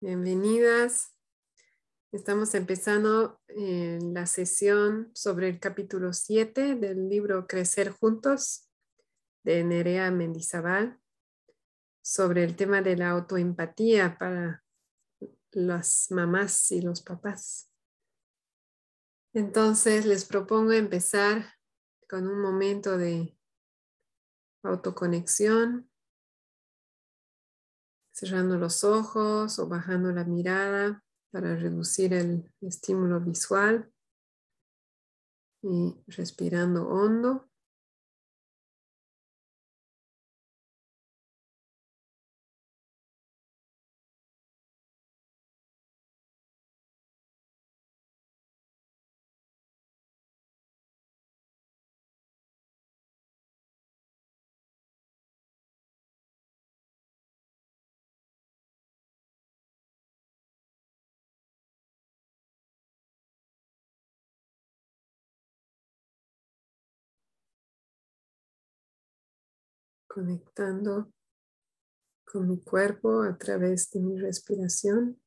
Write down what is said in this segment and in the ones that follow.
Bienvenidas. Estamos empezando eh, la sesión sobre el capítulo 7 del libro Crecer Juntos de Nerea Mendizábal sobre el tema de la autoempatía para las mamás y los papás. Entonces les propongo empezar con un momento de autoconexión, cerrando los ojos o bajando la mirada para reducir el estímulo visual y respirando hondo. Conectando con mi cuerpo a través de mi respiración.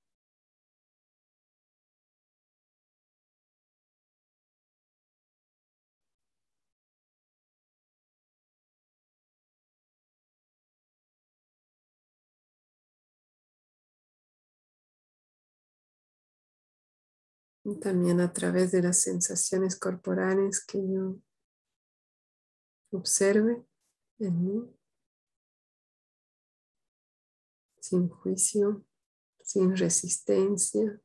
Y también a través de las sensaciones corporales que yo observe en mí. Sin juicio, sin resistencia.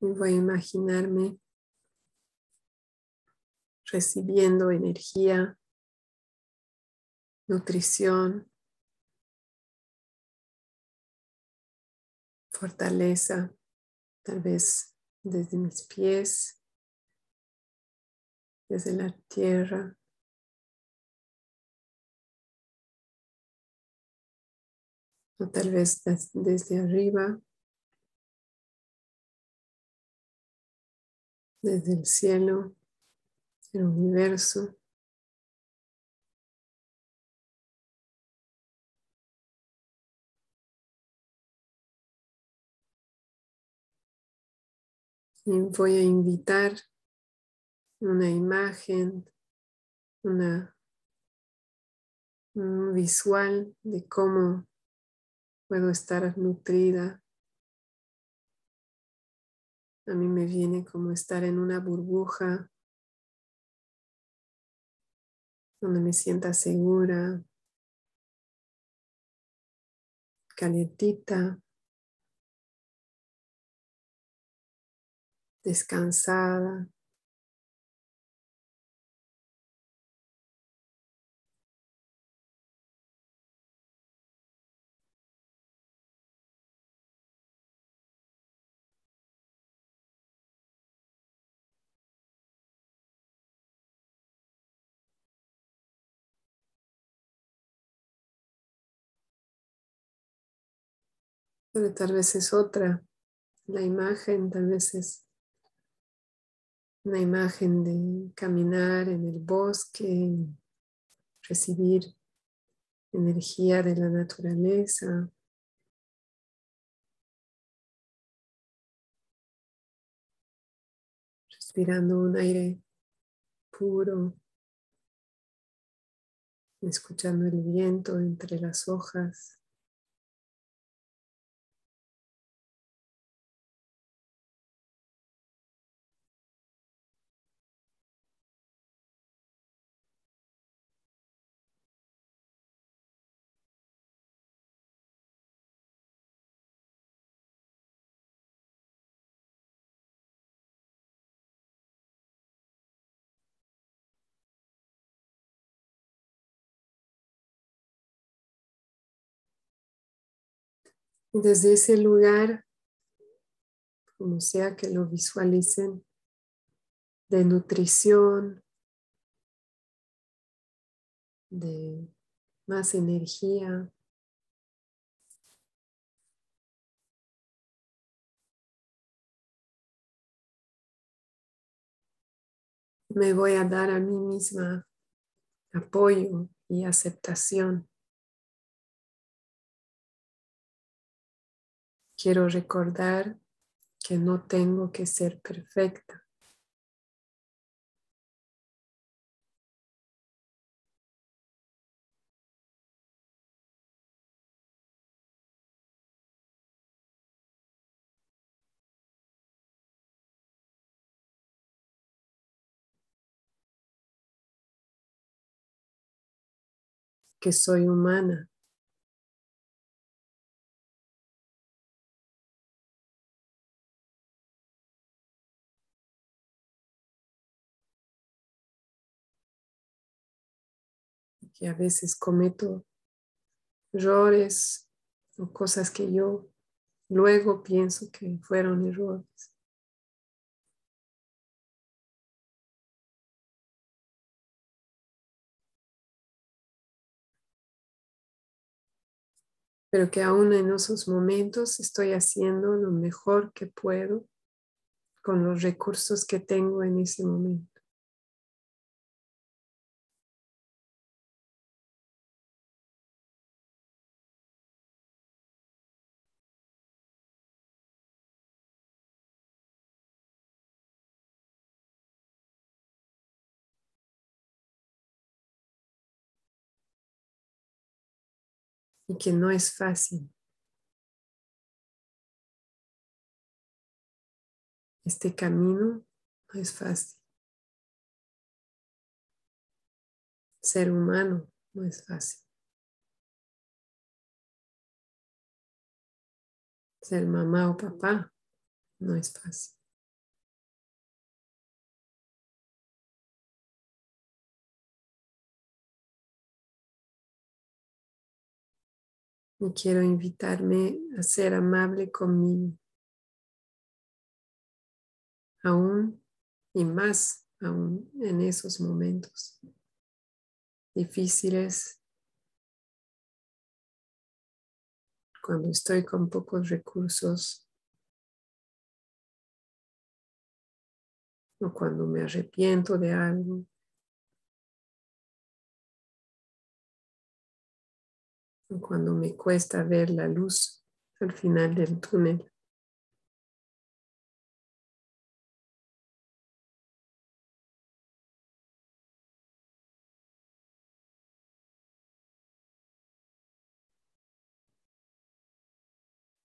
Voy a imaginarme recibiendo energía, nutrición, fortaleza, tal vez desde mis pies, desde la tierra. O tal vez desde arriba, desde el cielo, el universo. Y voy a invitar una imagen, una, un visual de cómo puedo estar nutrida a mí me viene como estar en una burbuja donde me sienta segura, calientita, descansada. Tal vez es otra. La imagen tal vez es una imagen de caminar en el bosque, recibir energía de la naturaleza. Respirando un aire puro, escuchando el viento entre las hojas. Desde ese lugar, como sea que lo visualicen, de nutrición, de más energía, me voy a dar a mí misma apoyo y aceptación. Quiero recordar que no tengo que ser perfecta. que soy humana. Que a veces cometo errores o cosas que yo luego pienso que fueron errores. pero que aún en esos momentos estoy haciendo lo mejor que puedo con los recursos que tengo en ese momento. Y que no es fácil. Este camino no es fácil. Ser humano no es fácil. Ser mamá o papá no es fácil. Y quiero invitarme a ser amable conmigo. Aún y más aún en esos momentos difíciles, cuando estoy con pocos recursos o cuando me arrepiento de algo. Cuando me cuesta ver la luz al final del túnel.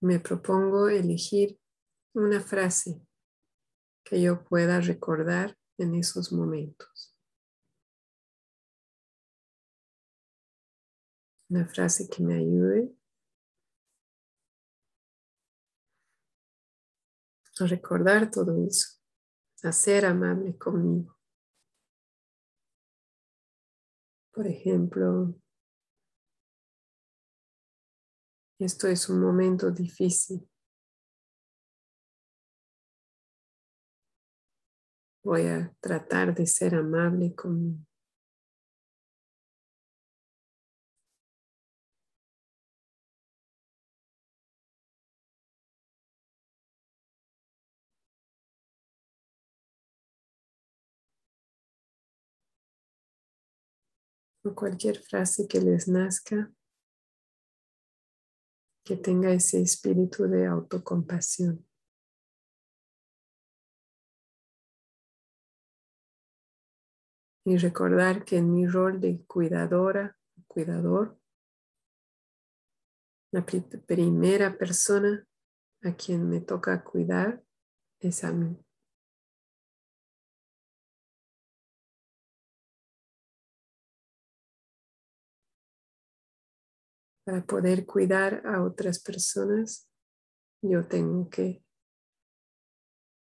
Me propongo elegir una frase que yo pueda recordar en esos momentos. Una frase que me ayude a recordar todo eso, a ser amable conmigo. Por ejemplo, esto es un momento difícil. Voy a tratar de ser amable conmigo. O cualquier frase que les nazca, que tenga ese espíritu de autocompasión. Y recordar que en mi rol de cuidadora, cuidador, la primera persona a quien me toca cuidar es a mí. Para poder cuidar a otras personas, yo tengo que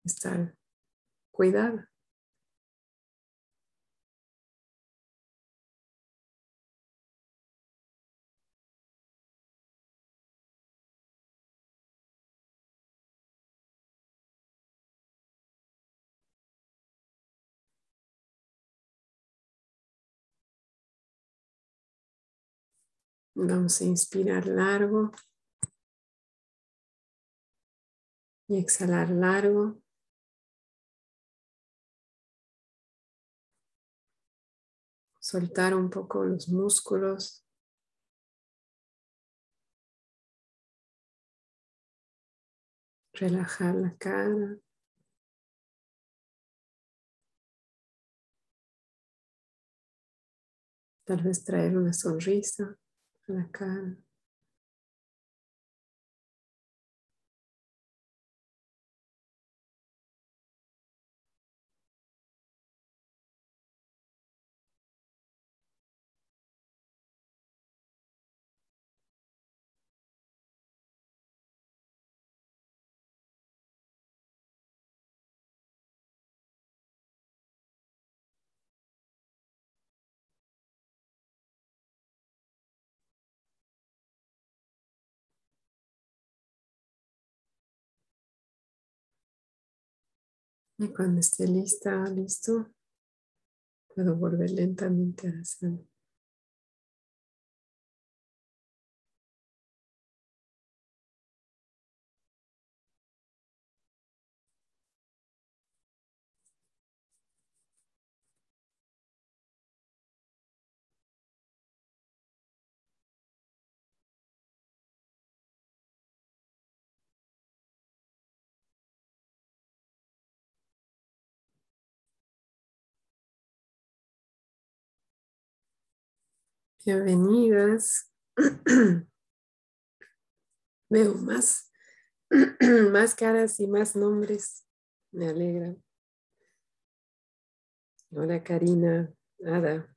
estar cuidada. Vamos a inspirar largo y exhalar largo. Soltar un poco los músculos. Relajar la cara. Tal vez traer una sonrisa a la cara. Y cuando esté lista, listo, puedo volver lentamente a la. Bienvenidas. Veo más, más caras y más nombres. Me alegra. Hola Karina, Ada,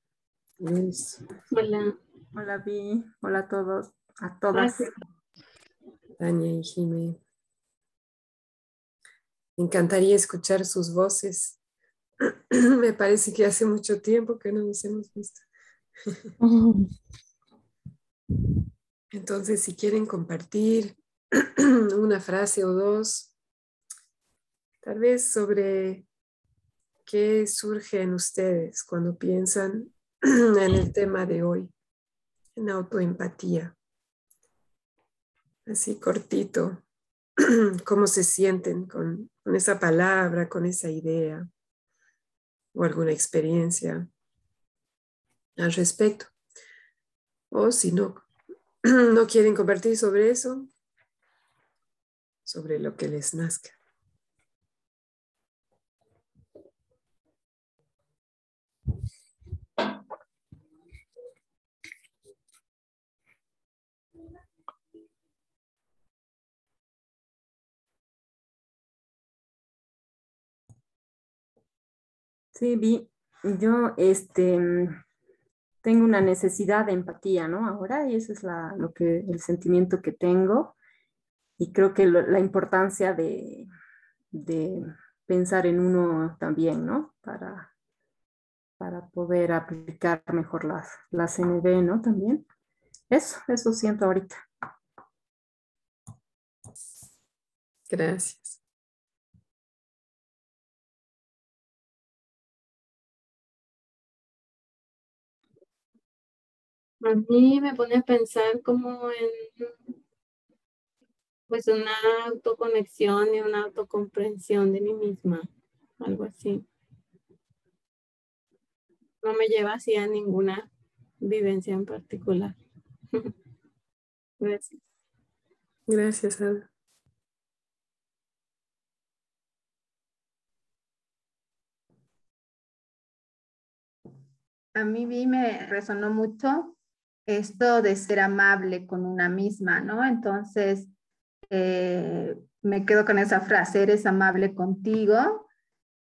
Luis. Hola. Hola Vi. Hola a todos, a todas. Tania y Jimé. Me encantaría escuchar sus voces. Me parece que hace mucho tiempo que no nos hemos visto. Entonces, si quieren compartir una frase o dos, tal vez sobre qué surge en ustedes cuando piensan en el tema de hoy, en autoempatía. Así cortito, cómo se sienten con, con esa palabra, con esa idea o alguna experiencia al respecto. O si no, no quieren compartir sobre eso, sobre lo que les nazca. Sí, vi, yo este tengo una necesidad de empatía, ¿no? Ahora, y ese es lo que, el sentimiento que tengo. Y creo que la importancia de, pensar en uno también, ¿no? Para, para poder aplicar mejor las, las ND, ¿no? También. Eso, eso siento ahorita. Gracias. A mí me pone a pensar como en pues una autoconexión y una autocomprensión de mí misma, algo así. No me lleva así a ninguna vivencia en particular. Gracias. Gracias, Ana. A mí me resonó mucho esto de ser amable con una misma, ¿no? Entonces, eh, me quedo con esa frase, eres amable contigo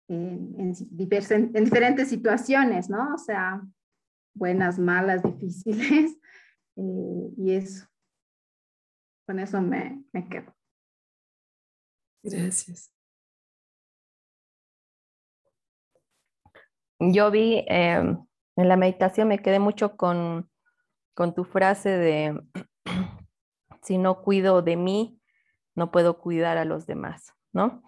en, diferentes situaciones, ¿no? O sea, buenas, malas, difíciles, eh, y eso, con eso me, me quedo. Gracias. Yo vi em, en la meditación, me quedé mucho con con tu frase de, si no cuido de mí, no puedo cuidar a los demás, ¿no?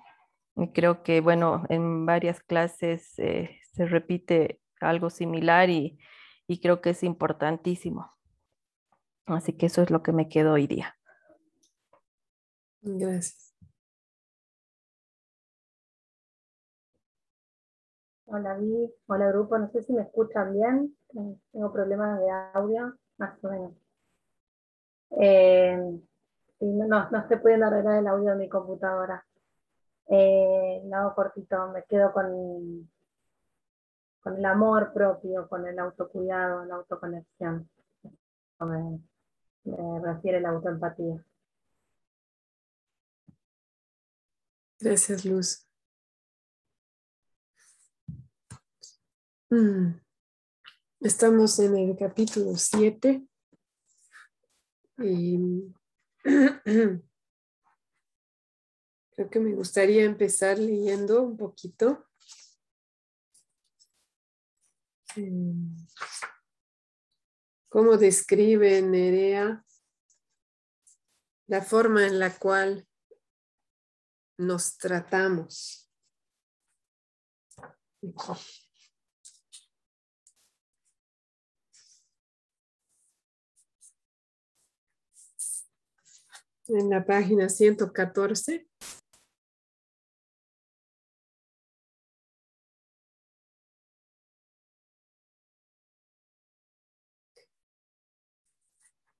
Y creo que, bueno, en varias clases eh, se repite algo similar y, creo que es importantísimo. Así que eso es lo que me quedó hoy día. Gracias. Hola, Vi. Hola, grupo. No sé si me escuchan bien. Tengo problemas de audio, más o menos. Eh, no, no estoy pudiendo arreglar el audio de mi computadora. Eh, lo hago cortito. Me quedo con, con el amor propio, con el autocuidado, la autoconexión. Me, me refiere la autoempatía. Gracias, Luz. Mm. Estamos en el capítulo 7 y creo que me gustaría empezar leyendo un poquito. Mm. ¿Cómo describe Nerea la forma en la cual nos tratamos. En la página 114.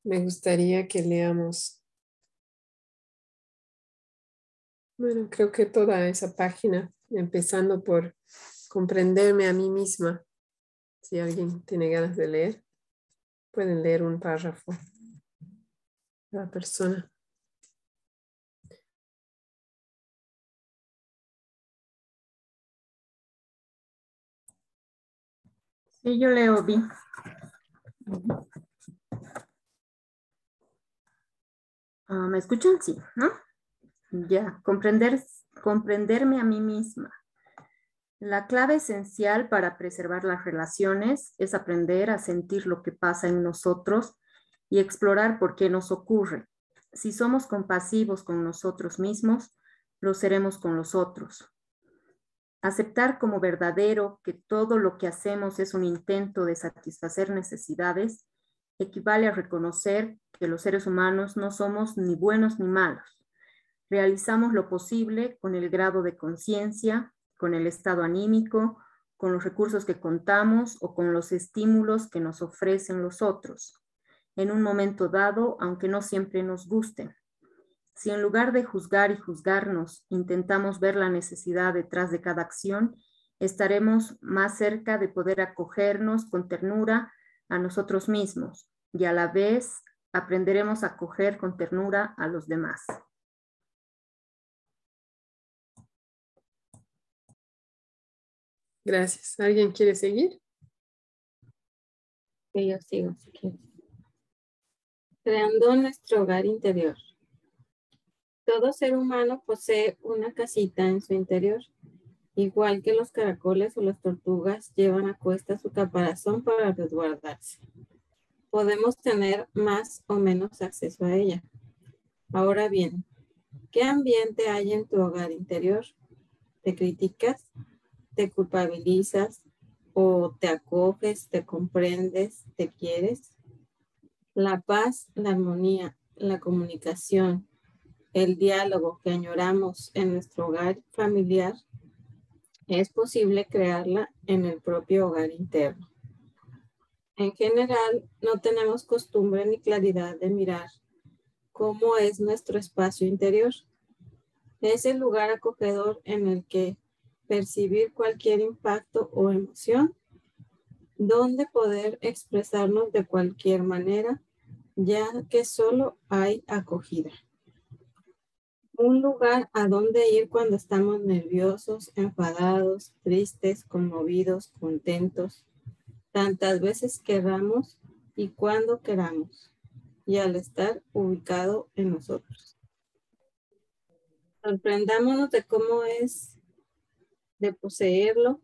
Me gustaría que leamos Bueno, creo que toda esa página, empezando por comprenderme a mí misma. Si alguien tiene ganas de leer, pueden leer un párrafo. La persona. Sí, yo leo bien. Ah, ¿Me escuchan? Sí, ¿no? Ya, comprender, comprenderme a mí misma. La clave esencial para preservar las relaciones es aprender a sentir lo que pasa en nosotros y explorar por qué nos ocurre. Si somos compasivos con nosotros mismos, lo seremos con los otros. Aceptar como verdadero que todo lo que hacemos es un intento de satisfacer necesidades equivale a reconocer que los seres humanos no somos ni buenos ni malos Realizamos lo posible con el grado de conciencia, con el estado anímico, con los recursos que contamos o con los estímulos que nos ofrecen los otros, en un momento dado, aunque no siempre nos gusten. Si en lugar de juzgar y juzgarnos intentamos ver la necesidad detrás de cada acción, estaremos más cerca de poder acogernos con ternura a nosotros mismos y a la vez aprenderemos a acoger con ternura a los demás. Gracias. ¿Alguien quiere seguir? yo sigo, Creando nuestro hogar interior. Todo ser humano posee una casita en su interior, igual que los caracoles o las tortugas llevan a cuesta su caparazón para resguardarse. Podemos tener más o menos acceso a ella. Ahora bien, ¿qué ambiente hay en tu hogar interior? ¿Te criticas? te culpabilizas o te acoges, te comprendes, te quieres. La paz, la armonía, la comunicación, el diálogo que añoramos en nuestro hogar familiar, es posible crearla en el propio hogar interno. En general, no tenemos costumbre ni claridad de mirar cómo es nuestro espacio interior. Es el lugar acogedor en el que percibir cualquier impacto o emoción, donde poder expresarnos de cualquier manera, ya que solo hay acogida. Un lugar a donde ir cuando estamos nerviosos, enfadados, tristes, conmovidos, contentos, tantas veces queramos y cuando queramos, y al estar ubicado en nosotros. Sorprendámonos de cómo es de poseerlo,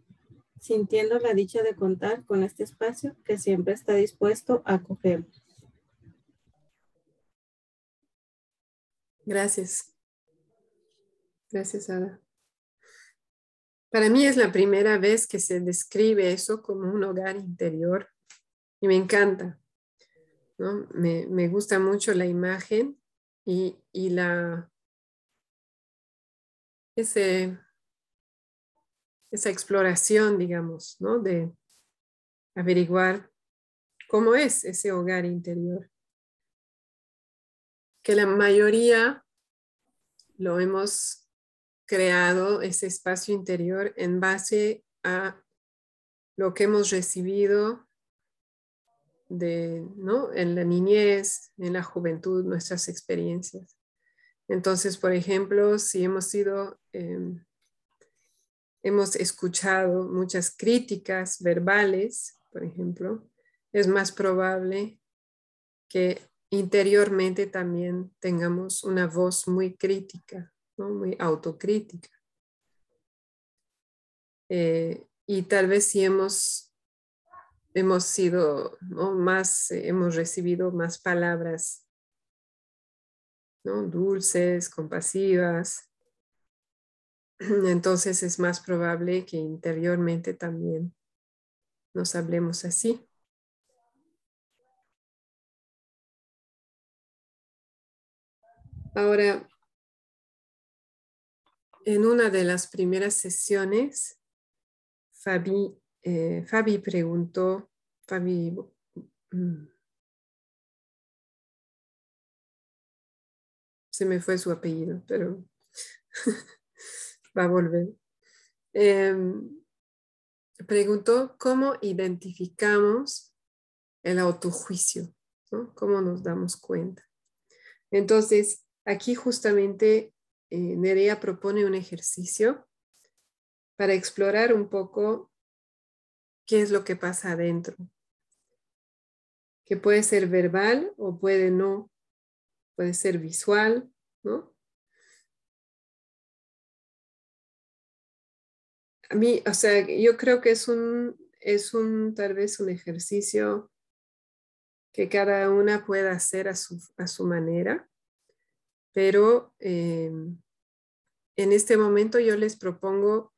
sintiendo la dicha de contar con este espacio que siempre está dispuesto a acogernos. Gracias. Gracias, Ada. Para mí es la primera vez que se describe eso como un hogar interior y me encanta. ¿no? Me, me gusta mucho la imagen y, y la, ese, esa exploración, digamos, ¿no? De averiguar cómo es ese hogar interior. Que la mayoría lo hemos creado, ese espacio interior, en base a lo que hemos recibido de, ¿no? en la niñez, en la juventud, nuestras experiencias. Entonces, por ejemplo, si hemos sido, em, hemos escuchado muchas críticas verbales, por ejemplo, es más probable que interiormente también tengamos una voz muy crítica, muy autocrítica. Eh, y tal vez si hemos, hemos sido más, hemos recibido más palabras dulces, compasivas, entonces es más probable que interiormente también nos hablemos así. Ahora, en una de las primeras sesiones, Fabi, eh, preguntó, Fabi, mm, se me fue su apellido, pero va a volver. Em, preguntó cómo identificamos el autojuicio, ¿no? ¿Cómo nos damos cuenta? Entonces, aquí justamente eh, Nerea propone un ejercicio para explorar un poco qué es lo que pasa adentro, que puede ser verbal o puede no puede ser visual, ¿no? A mí, o sea, yo creo que es un, es un, tal vez un ejercicio que cada una pueda hacer a su, a su manera, pero eh, en este momento yo les propongo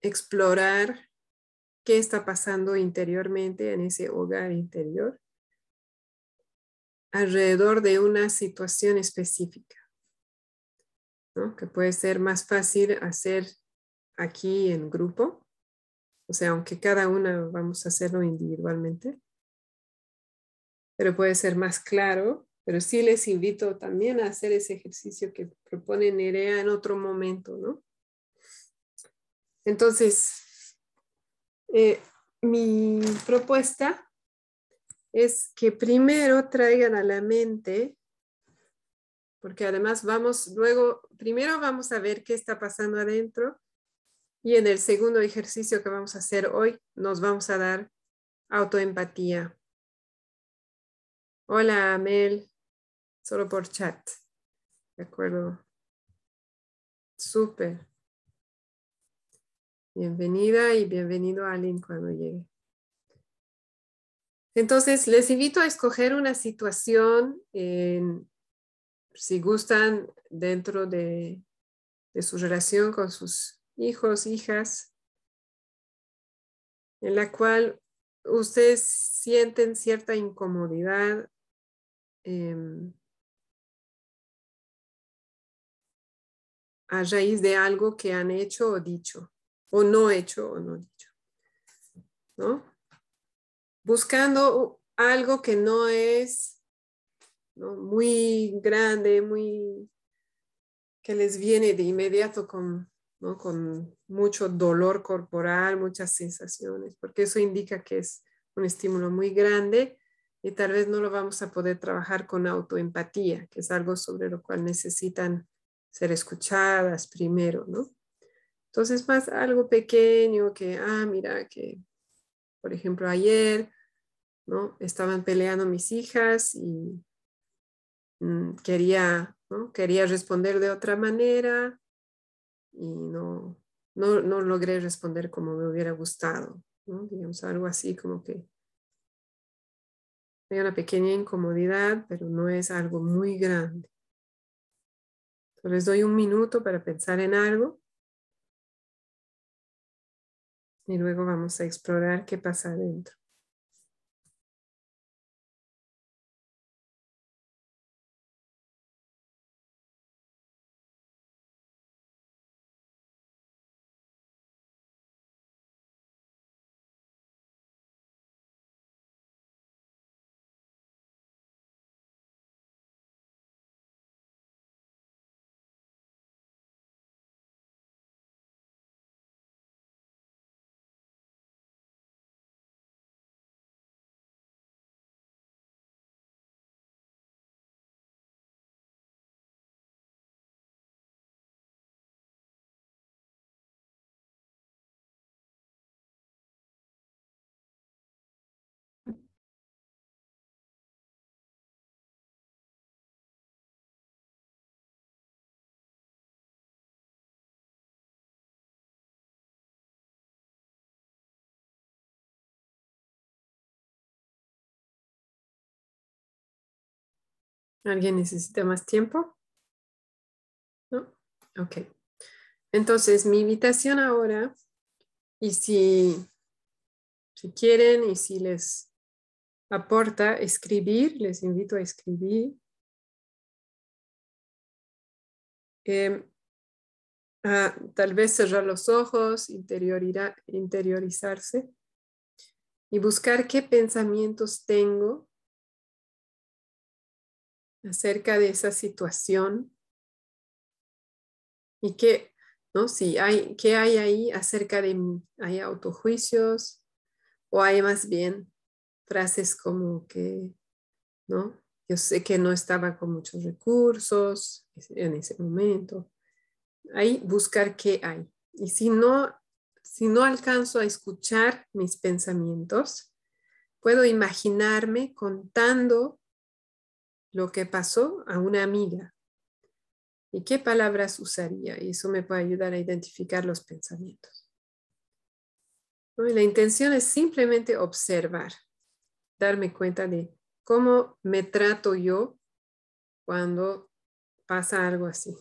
explorar qué está pasando interiormente en ese hogar interior alrededor de una situación específica, que puede ser más fácil hacer aquí en grupo, o sea, aunque cada una vamos a hacerlo individualmente, pero puede ser más claro, pero sí les invito también a hacer ese ejercicio que propone Nerea en otro momento, ¿no? Entonces, eh, mi propuesta es que primero traigan a la mente, porque además vamos, luego, primero vamos a ver qué está pasando adentro y en el segundo ejercicio que vamos a hacer hoy nos vamos a dar autoempatía. Hola, Amel, solo por chat. De acuerdo. Súper. Bienvenida y bienvenido a Aline cuando llegue. Entonces, les invito a escoger una situación, si gustan, dentro de, su relación con sus hijos, hijas, en la cual ustedes sienten cierta incomodidad em, a raíz de algo que han hecho o dicho, o no hecho o no dicho. ¿No? buscando algo que no es muy grande, muy que les viene de inmediato con, con mucho dolor corporal, muchas sensaciones, porque eso indica que es un estímulo muy grande y tal vez no lo vamos a poder trabajar con autoempatía, que es algo sobre lo cual necesitan ser escuchadas primero, ¿no? Entonces, más algo pequeño que, ah, mira, que, por ejemplo, ayer ¿no? Estaban peleando mis hijas y mm, quería, ¿no? Quería responder de otra manera y no, no, no logré responder como me hubiera gustado, ¿no? Digamos, algo así como que hay una pequeña incomodidad, pero no es algo muy grande. Les doy un minuto para pensar en algo y luego vamos a explorar qué pasa adentro. ¿Alguien necesita más tiempo? ¿No? Ok. Entonces, mi invitación ahora, y si, si quieren y si les aporta escribir, les invito a escribir. Em, tal vez cerrar los ojos, interiorizarse y buscar qué pensamientos tengo acerca de esa situación y qué, ¿no? Si hay, qué hay ahí acerca de. ¿Hay autojuicios o hay más bien frases como que, ¿no? Yo sé que no estaba con muchos recursos en ese momento ahí buscar qué hay. Y si no, si no alcanzo a escuchar mis pensamientos, puedo imaginarme contando lo que pasó a una amiga. ¿Y qué palabras usaría? Y eso me puede ayudar a identificar los pensamientos. la intención es simplemente observar, darme cuenta de cómo me trato yo cuando pasa algo así.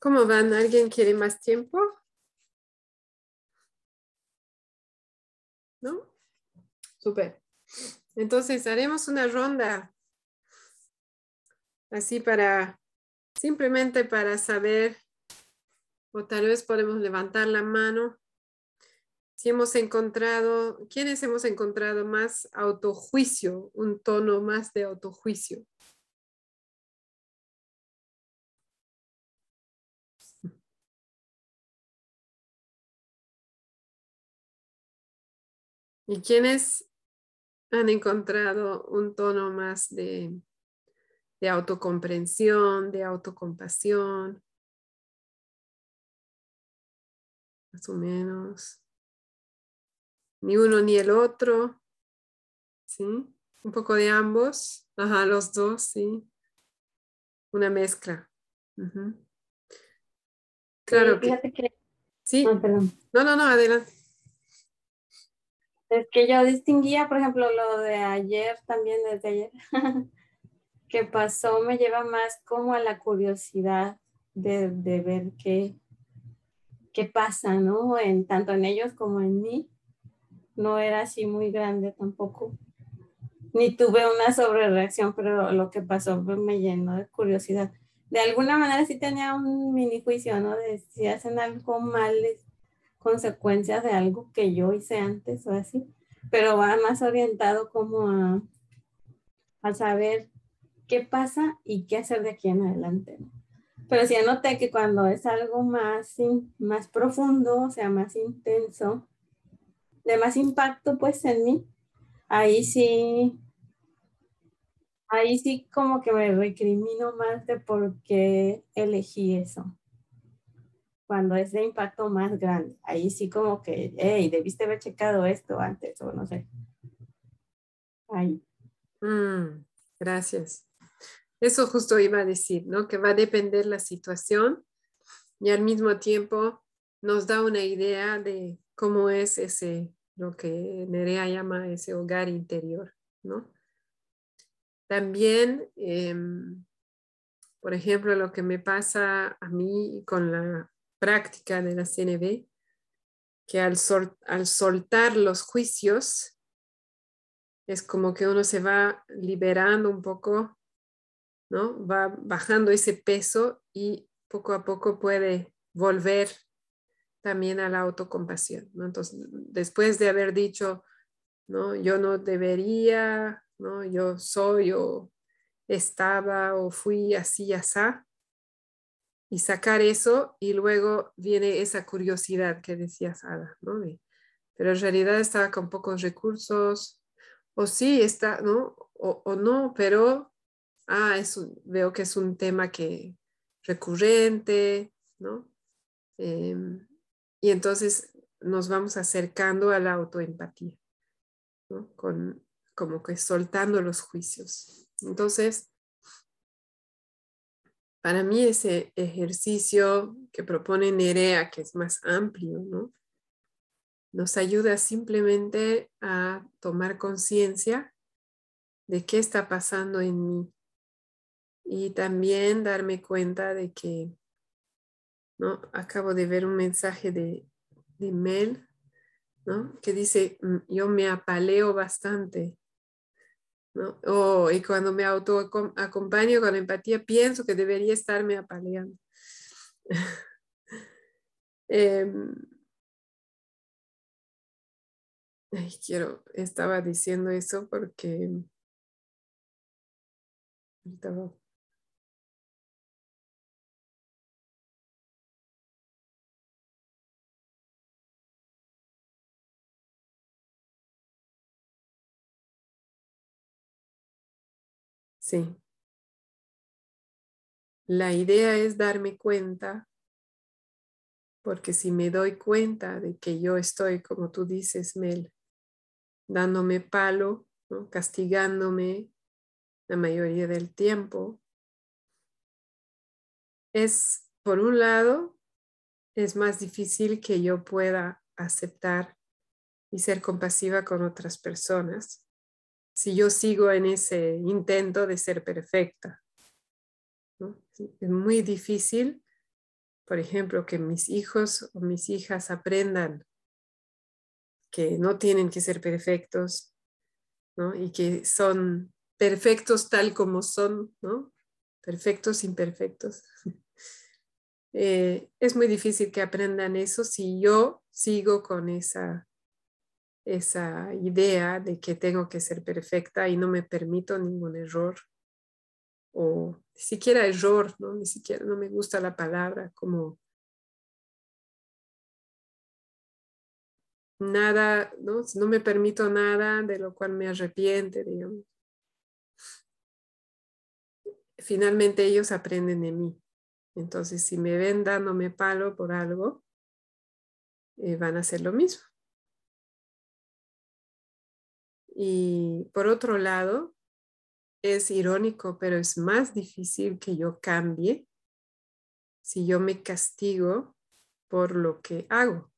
¿Cómo van? ¿Alguien quiere más tiempo? ¿No? Súper. Entonces haremos una ronda así para, simplemente para saber, o tal vez podemos levantar la mano, si hemos encontrado, ¿quiénes hemos encontrado más autojuicio, un tono más de autojuicio? ¿Y quiénes han encontrado un tono más de, de autocomprensión, de autocompasión? Más o menos. Ni uno ni el otro. ¿Sí? Un poco de ambos. Ajá, los dos, sí. Una mezcla. Claro que... Sí. Ah, no, no, no, adelante. Es que yo distinguía, por ejemplo, lo de ayer, también desde ayer, que pasó, me lleva más como a la curiosidad de, ver qué, qué pasa, ¿no? En, tanto en ellos como en mí. No era así muy grande tampoco. Ni tuve una sobrereacción, pero lo que pasó me llenó de curiosidad. De alguna manera sí tenía un mini juicio, ¿no? De si hacen algo mal, consecuencias de algo que yo hice antes o así, pero va más orientado como a, a saber qué pasa y qué hacer de aquí en adelante. Pero sí anoté que cuando es algo más, más profundo, o sea, más intenso, de más impacto pues en mí, ahí sí, ahí sí como que me recrimino más de por qué elegí eso cuando es de impacto más grande. Ahí sí como que, hey, debiste haber checado esto antes o no sé. Ahí. Mm, gracias. Eso justo iba a decir, ¿no? Que va a depender la situación y al mismo tiempo nos da una idea de cómo es ese, lo que Nerea llama ese hogar interior, ¿no? También, em, por ejemplo, lo que me pasa a mí con la práctica de la CNB, que al, al soltar los juicios, es como que uno se va liberando un poco, ¿no? Va bajando ese peso y poco a poco puede volver también a la autocompasión, ¿no? Entonces, después de haber dicho, ¿no? Yo no debería, ¿no? Yo soy o estaba o fui así, así, y sacar eso y luego viene esa curiosidad que decías, Ada, ¿no? pero en realidad estaba con pocos recursos, o sí está, ¿no? O, no, pero, ah, es veo que es un tema que recurrente, ¿no? Em, y entonces nos vamos acercando a la autoempatía, ¿no? Con, como que soltando los juicios. Entonces, para mí ese ejercicio que propone Nerea, que es más amplio, ¿no? nos ayuda simplemente a tomar conciencia de qué está pasando en mí y también darme cuenta de que, ¿no? Acabo de ver un mensaje de, de Mel, ¿no? Que dice, mm, yo me apaleo bastante ¿no? y cuando me auto acompaño con empatía, pienso que debería estarme apaleando. Em, quiero, estaba diciendo eso porque Sí. La idea es darme cuenta, porque si me doy cuenta de que yo estoy, como tú dices, Mel, dándome palo, castigándome la mayoría del tiempo, es, por un lado, es más difícil que yo pueda aceptar y ser compasiva con otras personas si yo sigo en ese intento de ser perfecta. Es muy difícil por ejemplo, que mis hijos o mis hijas aprendan que no tienen que ser perfectos. Y que son perfectos tal como son. Perfectos, imperfectos. Eh, es muy difícil que aprendan eso si yo sigo con esa, esa idea de que tengo que ser perfecta y no me permito ningún error o ni siquiera error, ¿no? Ni siquiera, no me gusta la palabra como nada, ¿no? No me permito nada de lo cual me arrepiente, digamos. Finalmente ellos aprenden de mí. Entonces, si me ven dándome palo por algo, eh, van a hacer lo mismo. Y por otro lado, es irónico, pero es más difícil que yo cambie si yo me castigo por lo que hago.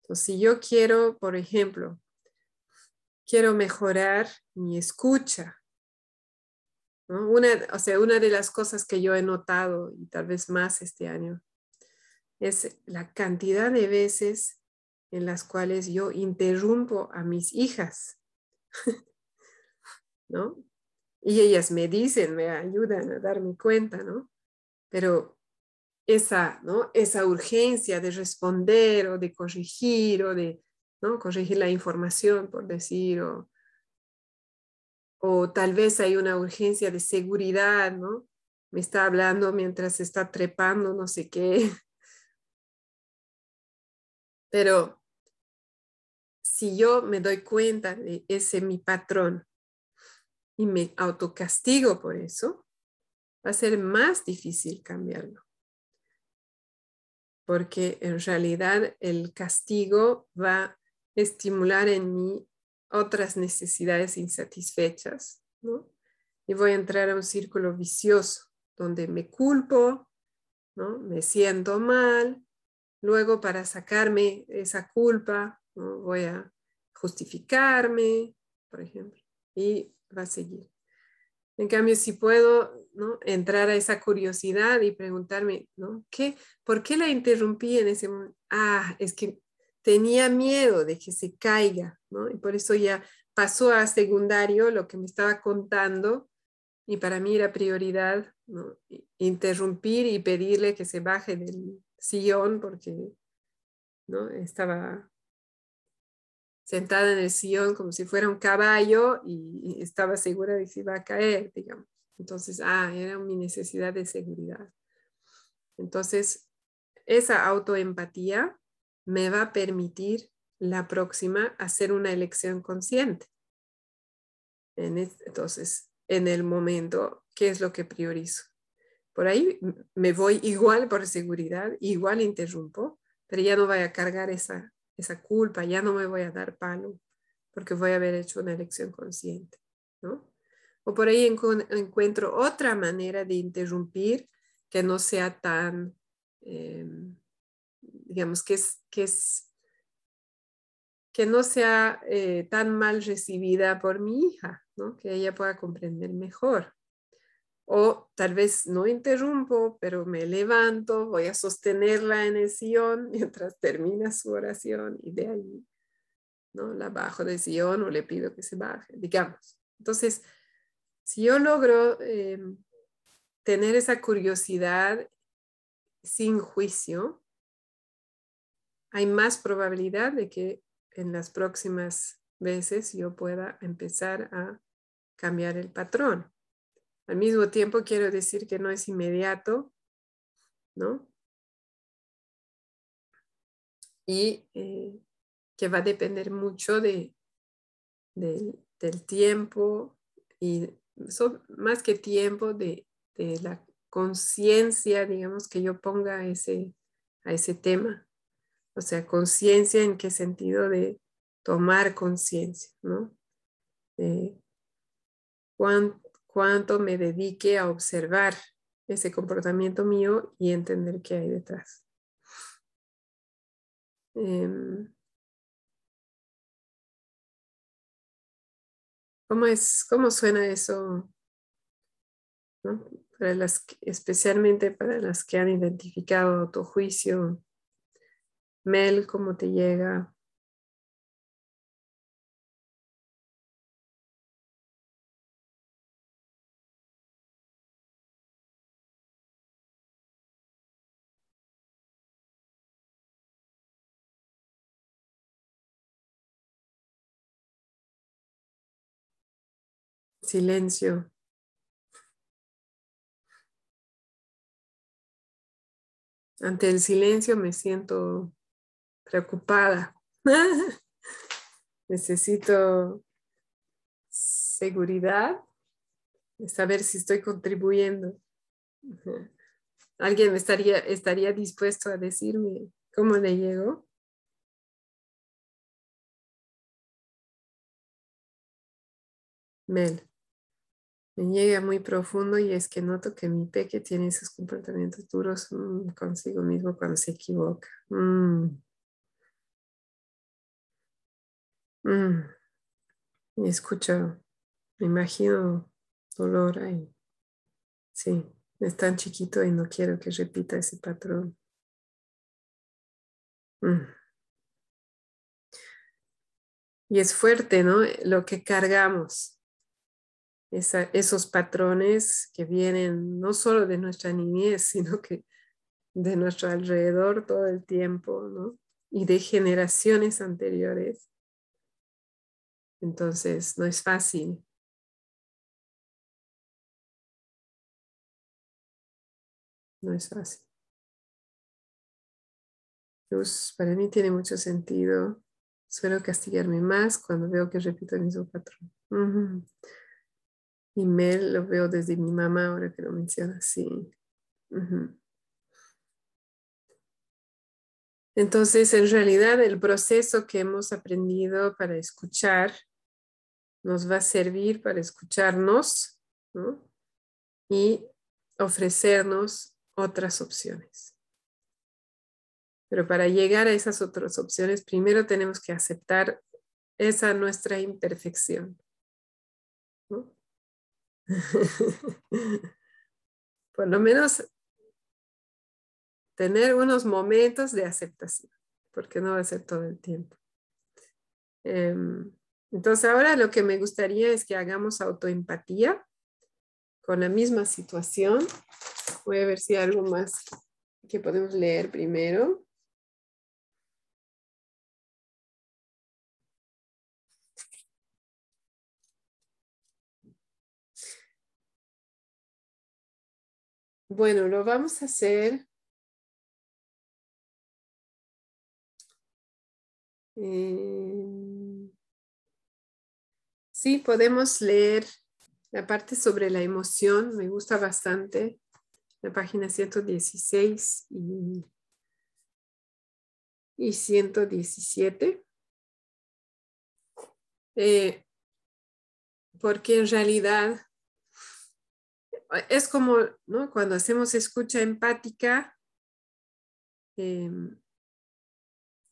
Entonces, si yo quiero, por ejemplo, quiero mejorar mi escucha, una, o sea, una de las cosas que yo he notado, y tal vez más este año, es la cantidad de veces en las cuales yo interrumpo a mis hijas, ¿no? Y ellas me dicen, me ayudan a darme cuenta, ¿no? Pero esa, ¿no? Esa urgencia de responder o de corregir o de, ¿no? Corregir la información, por decir, o, o tal vez hay una urgencia de seguridad, ¿no? Me está hablando mientras está trepando, no sé qué. Pero si yo me doy cuenta de ese mi patrón y me autocastigo por eso, va a ser más difícil cambiarlo. Porque en realidad el castigo va a estimular en mí otras necesidades insatisfechas. Y voy a entrar a un círculo vicioso donde me culpo, ¿no? Me siento mal, luego para sacarme esa culpa, ¿no? voy a justificarme, por ejemplo, y va a seguir. En cambio, si puedo ¿no? entrar a esa curiosidad y preguntarme, ¿no? ¿Qué, ¿por qué la interrumpí en ese momento? Ah, es que tenía miedo de que se caiga, ¿no? Y por eso ya pasó a secundario lo que me estaba contando y para mí era prioridad ¿no? interrumpir y pedirle que se baje del sillón porque ¿no? estaba sentada en el sillón como si fuera un caballo y estaba segura de que se iba a caer, digamos. Entonces, ah, era mi necesidad de seguridad. Entonces, esa autoempatía me va a permitir la próxima hacer una elección consciente. entonces, en el momento, ¿qué es lo que priorizo? Por ahí me voy igual por seguridad, igual interrumpo, pero ya no voy a cargar esa, esa culpa, ya no me voy a dar palo, porque voy a haber hecho una elección consciente, ¿no? O por ahí encuentro otra manera de interrumpir que no sea tan... Em, digamos, que, es, que, es, que no sea eh, tan mal recibida por mi hija, ¿no? que ella pueda comprender mejor. O tal vez no interrumpo, pero me levanto, voy a sostenerla en el sillón mientras termina su oración y de ahí ¿no? la bajo del sillón o le pido que se baje, digamos. Entonces, si yo logro em, tener esa curiosidad sin juicio, hay más probabilidad de que en las próximas veces yo pueda empezar a cambiar el patrón. Al mismo tiempo quiero decir que no es inmediato, ¿no? Y eh, que va a depender mucho de, del tiempo y más que tiempo de, de la conciencia, digamos, que yo ponga ese, a ese tema. O sea, conciencia en qué sentido de tomar conciencia, ¿no? Cuánto, me dedique a observar ese comportamiento mío y entender qué hay detrás. Em, ¿Cómo es, cómo suena eso? para las, especialmente para las que han identificado tu juicio. Mel, ¿cómo te llega? Silencio. Ante el silencio me siento preocupada. Necesito seguridad saber si estoy contribuyendo. ¿Alguien estaría, estaría dispuesto a decirme cómo le llego? Mel me llega muy profundo y es que noto que mi peque tiene esos comportamientos duros mm, consigo mismo cuando se equivoca. Mm. Mm. Y escucho, me imagino dolor ahí. Sí, es tan chiquito y no quiero que repita ese patrón. Y es fuerte, ¿no? Lo que cargamos esos patrones que vienen no solo de nuestra niñez, sino que de nuestro alrededor todo el tiempo. Y de generaciones anteriores. Entonces, no es fácil. No es fácil. Luz, para mí tiene mucho sentido. Suelo castigarme más cuando veo que repito el mismo patrón. Y Mel lo veo desde mi mamá ahora que lo menciona, sí. Entonces, en realidad, el proceso que hemos aprendido para escuchar nos va a servir para escucharnos y ofrecernos otras opciones. Pero para llegar a esas otras opciones, primero tenemos que aceptar esa nuestra imperfección. Por lo menos tener unos momentos de aceptación, porque no va a ser todo el tiempo. Em, entonces ahora lo que me gustaría es que hagamos autoempatía con la misma situación. Voy a ver si hay algo más que podemos leer primero. Bueno, lo vamos a hacer. Eh, sí, podemos leer la parte sobre la emoción, me gusta bastante, la página 116 y, y 117. Eh, porque en realidad es como, ¿no? Cuando hacemos escucha empática, em,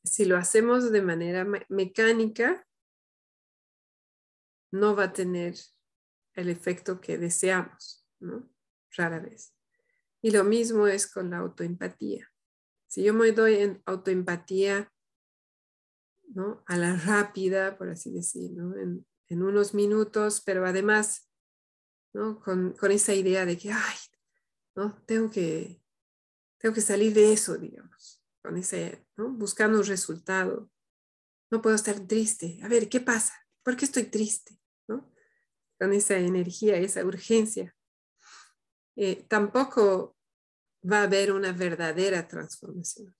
si lo hacemos de manera mecánica, no va a tener el efecto que deseamos, ¿no? Rara vez. Y lo mismo es con la autoempatía. Si yo me doy en autoempatía, ¿no? A la rápida, por así decirlo, en, en unos minutos, pero además con, esa idea de que, ay, ¿no? Tengo que, tengo que salir de eso, digamos, con ese, Buscando un resultado. No puedo estar triste. A ver, ¿qué pasa? ¿Por qué estoy triste? Con esa energía, esa urgencia. Eh, tampoco va a haber una verdadera transformación.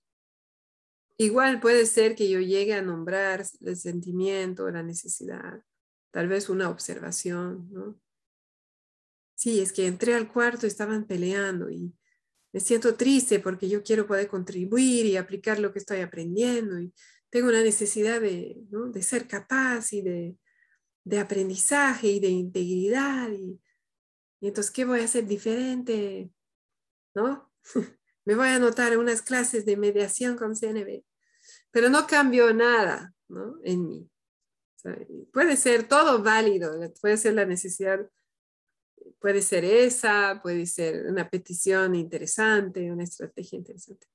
Igual puede ser que yo llegue a nombrar el sentimiento, la necesidad, tal vez una observación, ¿no? Sí, es que entré al cuarto, estaban peleando y me siento triste porque yo quiero poder contribuir y aplicar lo que estoy aprendiendo y tengo una necesidad de, ser capaz y de, aprendizaje y de integridad y, entonces, ¿qué voy a hacer diferente? ¿No? me voy a anotar unas clases de mediación con CNB, pero no cambió nada ¿no? en mí. puede ser todo válido, puede ser la necesidad puede ser esa, puede ser una petición interesante, una estrategia interesante.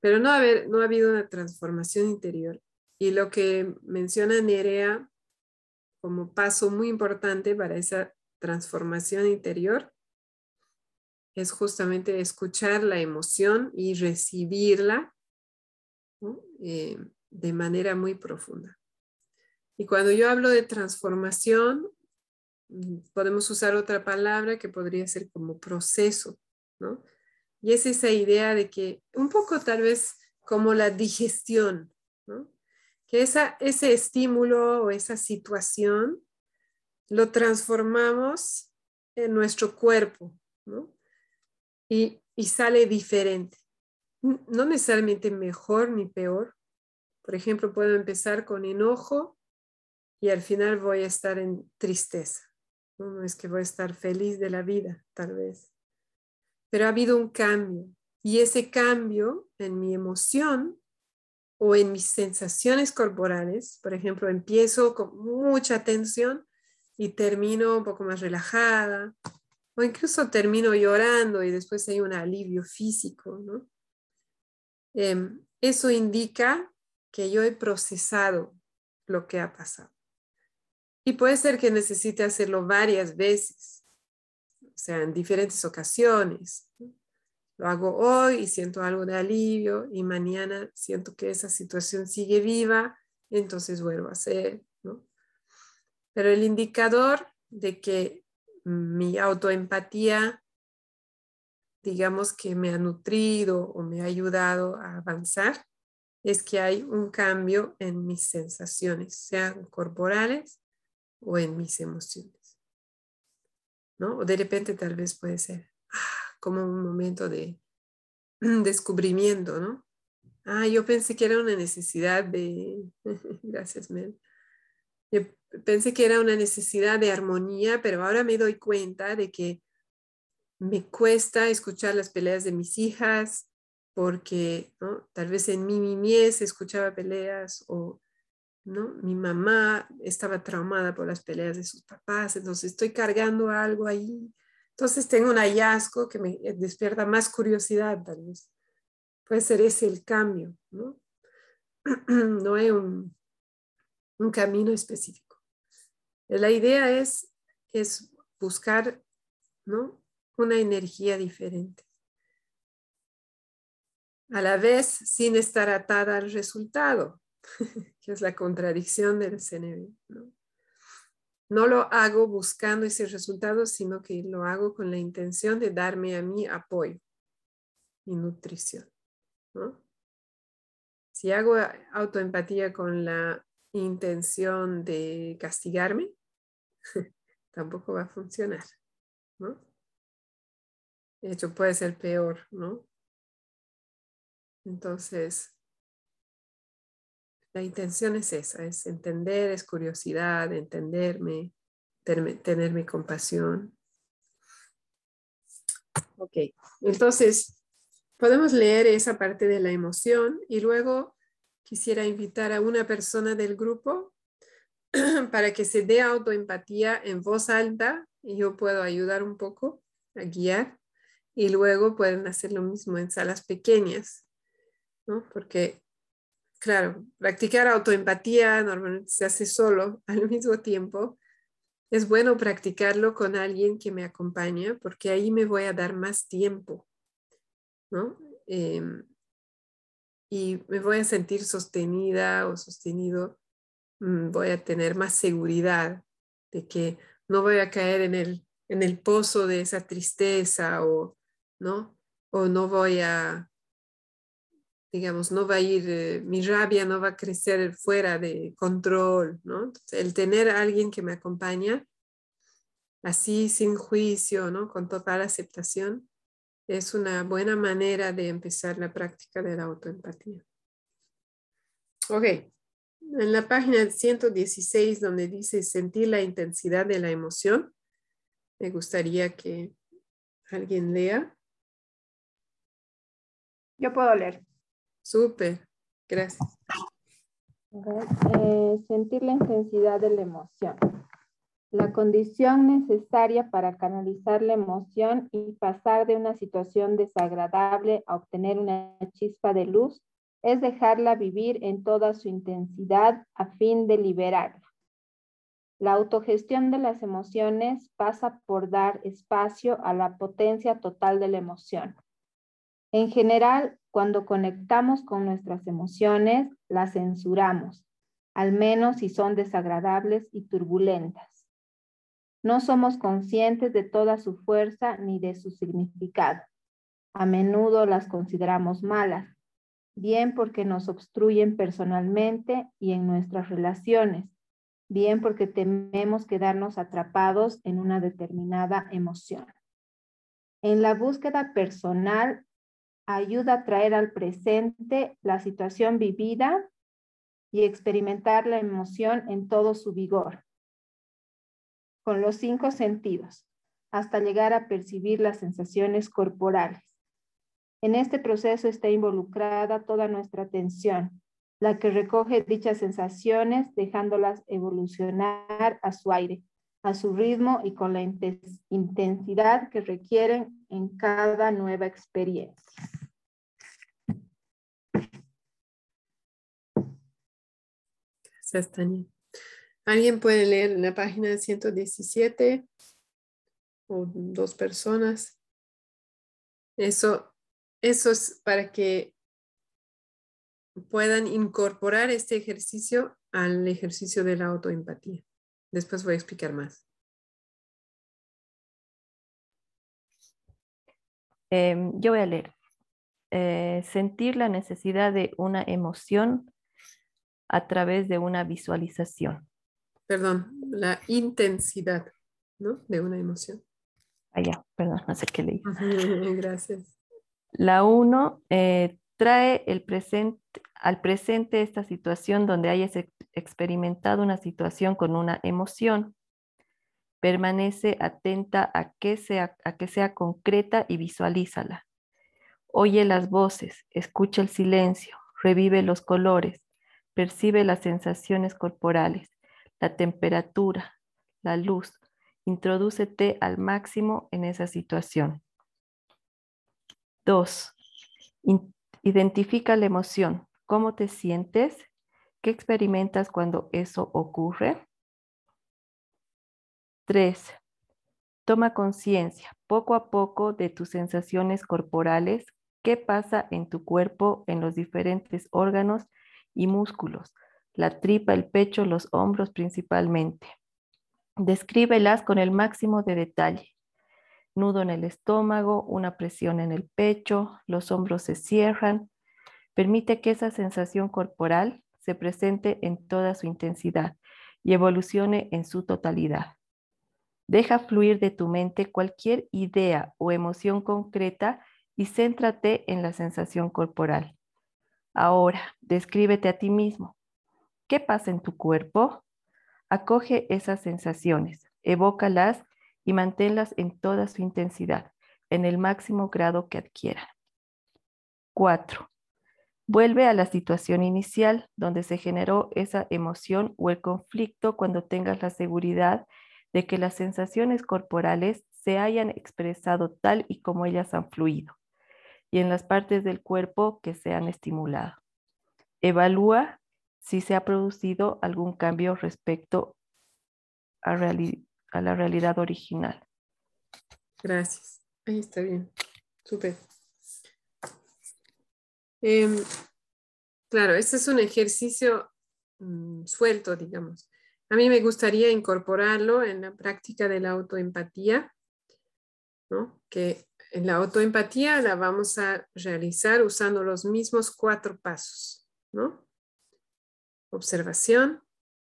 Pero no, haber, no ha habido una transformación interior. Y lo que menciona Nerea como paso muy importante para esa transformación interior es justamente escuchar la emoción y recibirla eh, de manera muy profunda. Y cuando yo hablo de transformación, podemos usar otra palabra que podría ser como proceso, ¿no? Y es esa idea de que un poco tal vez como la digestión, ¿no? Que esa, ese estímulo o esa situación lo transformamos en nuestro cuerpo, ¿no? Y, y sale diferente. No necesariamente mejor ni peor. Por ejemplo, puedo empezar con enojo y al final voy a estar en tristeza. No, es que voy a estar feliz de la vida, tal vez. Pero ha habido un cambio y ese cambio en mi emoción o en mis sensaciones corporales, por ejemplo, empiezo con mucha tensión y termino un poco más relajada o incluso termino llorando y después hay un alivio físico, ¿no? Em, eso indica que yo he procesado lo que ha pasado. Y puede ser que necesite hacerlo varias veces, o sea, en diferentes ocasiones. Lo hago hoy y siento algo de alivio y mañana siento que esa situación sigue viva, entonces vuelvo a hacer, ¿no? Pero el indicador de que mi autoempatía, digamos que me ha nutrido o me ha ayudado a avanzar, es que hay un cambio en mis sensaciones, sean corporales o en mis emociones. ¿No? O de repente tal vez puede ser ah, como un momento de descubrimiento, ¿no? Ah, yo pensé que era una necesidad de, gracias, Mel. Yo pensé que era una necesidad de armonía, pero ahora me doy cuenta de que me cuesta escuchar las peleas de mis hijas porque ¿no? tal vez en mi niñez escuchaba peleas o ¿no? Mi mamá estaba traumada por las peleas de sus papás, entonces estoy cargando algo ahí. Entonces tengo un hallazgo que me despierta más curiosidad, tal vez. Puede ser ese el cambio, ¿no? No hay un, un camino específico. La idea es, es buscar, ¿no? Una energía diferente. A la vez, sin estar atada al resultado, es la contradicción del CNV. ¿no? no lo hago buscando ese resultado, sino que lo hago con la intención de darme a mí apoyo y nutrición. ¿no? Si hago autoempatía con la intención de castigarme, tampoco va a funcionar. ¿no? De hecho, puede ser peor, ¿no? Entonces, la intención es esa, es entender, es curiosidad, entenderme, tener, mi compasión. Ok, entonces podemos leer esa parte de la emoción y luego quisiera invitar a una persona del grupo para que se dé autoempatía en voz alta y yo puedo ayudar un poco a guiar y luego pueden hacer lo mismo en salas pequeñas, ¿no? Porque claro, practicar autoempatía normalmente se hace solo al mismo tiempo. Es bueno practicarlo con alguien que me acompaña porque ahí me voy a dar más tiempo, ¿no? Em, y me voy a sentir sostenida o sostenido, mm, voy a tener más seguridad de que no voy a caer en el, en el pozo de esa tristeza o, ¿no? O no voy a digamos, no va a ir, eh, mi rabia no va a crecer fuera de control, ¿no? el tener a alguien que me acompaña, así sin juicio, ¿no? Con total aceptación, es una buena manera de empezar la práctica de la autoempatía. Ok, en la página 116 donde dice sentir la intensidad de la emoción, me gustaría que alguien lea. Yo puedo leer. Súper, gracias. Eh, sentir la intensidad de la emoción. la condición necesaria para canalizar la emoción y pasar de una situación desagradable a obtener una chispa de luz es dejarla vivir en toda su intensidad a fin de liberarla. La autogestión de las emociones pasa por dar espacio a la potencia total de la emoción. En general, cuando conectamos con nuestras emociones, las censuramos, al menos si son desagradables y turbulentas. No somos conscientes de toda su fuerza ni de su significado. A menudo las consideramos malas, bien porque nos obstruyen personalmente y en nuestras relaciones, bien porque tememos quedarnos atrapados en una determinada emoción. En la búsqueda personal, ayuda a traer al presente la situación vivida y experimentar la emoción en todo su vigor, con los cinco sentidos, hasta llegar a percibir las sensaciones corporales. En este proceso está involucrada toda nuestra atención, la que recoge dichas sensaciones dejándolas evolucionar a su aire, a su ritmo y con la intensidad que requieren en cada nueva experiencia. ¿Alguien puede leer la página 117 o dos personas? Eso eso es para que puedan incorporar este ejercicio al ejercicio de la autoempatía. Después voy a explicar más. Em, yo voy a leer. Eh, sentir la necesidad de una emoción a través de una visualización. Perdón, la intensidad, ¿no? De una emoción. Ah, ya, perdón, no sé qué leí. Gracias. La uno eh, trae el presente, al presente esta situación donde hayas experimentado una situación con una emoción. Permanece atenta a que, sea, a que sea concreta y visualízala. Oye las voces, escucha el silencio, revive los colores, percibe las sensaciones corporales, la temperatura, la luz. Introdúcete al máximo en esa situación. Dos, identifica la emoción. ¿Cómo te sientes? ¿Qué experimentas cuando eso ocurre? Tres, toma conciencia poco a poco de tus sensaciones corporales. ¿Qué pasa en tu cuerpo, en los diferentes órganos y músculos? La tripa, el pecho, los hombros principalmente. Descríbelas con el máximo de detalle nudo en el estómago, una presión en el pecho, los hombros se cierran. Permite que esa sensación corporal se presente en toda su intensidad y evolucione en su totalidad. Deja fluir de tu mente cualquier idea o emoción concreta y céntrate en la sensación corporal. Ahora, descríbete a ti mismo. ¿Qué pasa en tu cuerpo? Acoge esas sensaciones, evócalas y manténlas en toda su intensidad, en el máximo grado que adquieran. 4. Vuelve a la situación inicial donde se generó esa emoción o el conflicto cuando tengas la seguridad de que las sensaciones corporales se hayan expresado tal y como ellas han fluido y en las partes del cuerpo que se han estimulado. Evalúa si se ha producido algún cambio respecto a, la realidad original. Gracias. Ahí está bien. Súper. Em, claro, este es un ejercicio mm, suelto, digamos. A mí me gustaría incorporarlo en la práctica de la autoempatía, ¿no? que la autoempatía la vamos a realizar usando los mismos cuatro pasos, ¿no? Observación,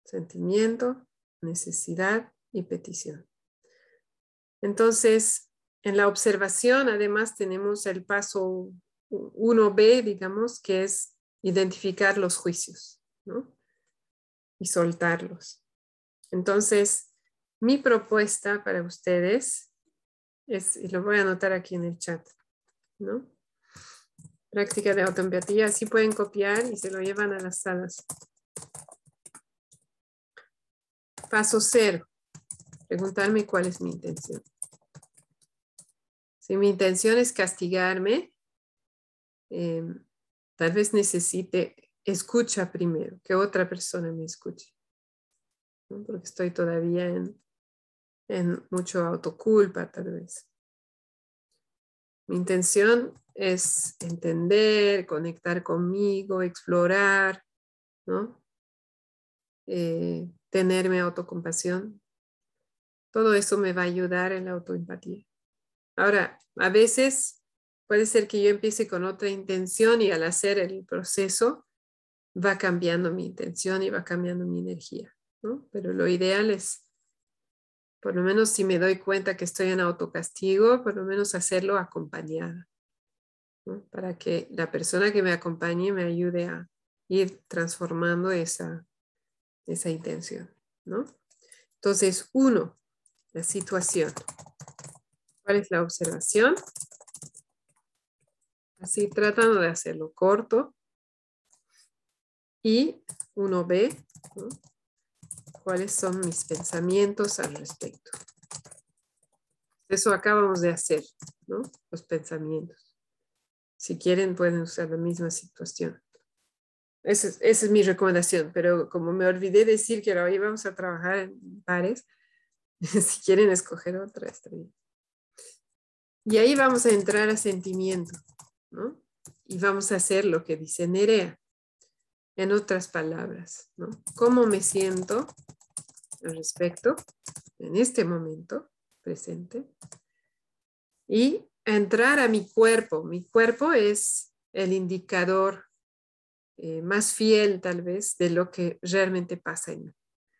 sentimiento, necesidad, y petición. Entonces, en la observación, además, tenemos el paso 1B, digamos, que es identificar los juicios, ¿no? Y soltarlos. Entonces, mi propuesta para ustedes es, y lo voy a anotar aquí en el chat, ¿no? Práctica de autoempatía, así pueden copiar y se lo llevan a las salas. Paso cero preguntarme cuál es mi intención. Si mi intención es castigarme, em, tal vez necesite escucha primero, que otra persona me escuche. Porque estoy todavía en, en mucho autoculpa, tal vez. Mi intención es entender, conectar conmigo, explorar, ¿no? Eh, tenerme autocompasión. Todo eso me va a ayudar en la autoempatía. Ahora, a veces puede ser que yo empiece con otra intención y al hacer el proceso va cambiando mi intención y va cambiando mi energía, ¿no? Pero lo ideal es, por lo menos si me doy cuenta que estoy en autocastigo, por lo menos hacerlo acompañada. Para que la persona que me acompañe me ayude a ir transformando esa, esa intención, ¿no? Entonces, uno, la situación. ¿Cuál es la observación? Así tratando de hacerlo corto. Y uno ve cuáles son mis pensamientos al respecto. Eso acabamos de hacer, ¿no? Los pensamientos. Si quieren, pueden usar la misma situación. Esa es, mi recomendación, pero como me olvidé decir que hoy vamos a trabajar en pares, si quieren escoger otra, bien. Y ahí vamos a entrar a sentimiento, ¿no? Y vamos a hacer lo que dice Nerea. En otras palabras, ¿no? ¿Cómo me siento al respecto en este momento presente? Y entrar a mi cuerpo. Mi cuerpo es el indicador eh, más fiel tal vez de lo que realmente pasa en mí.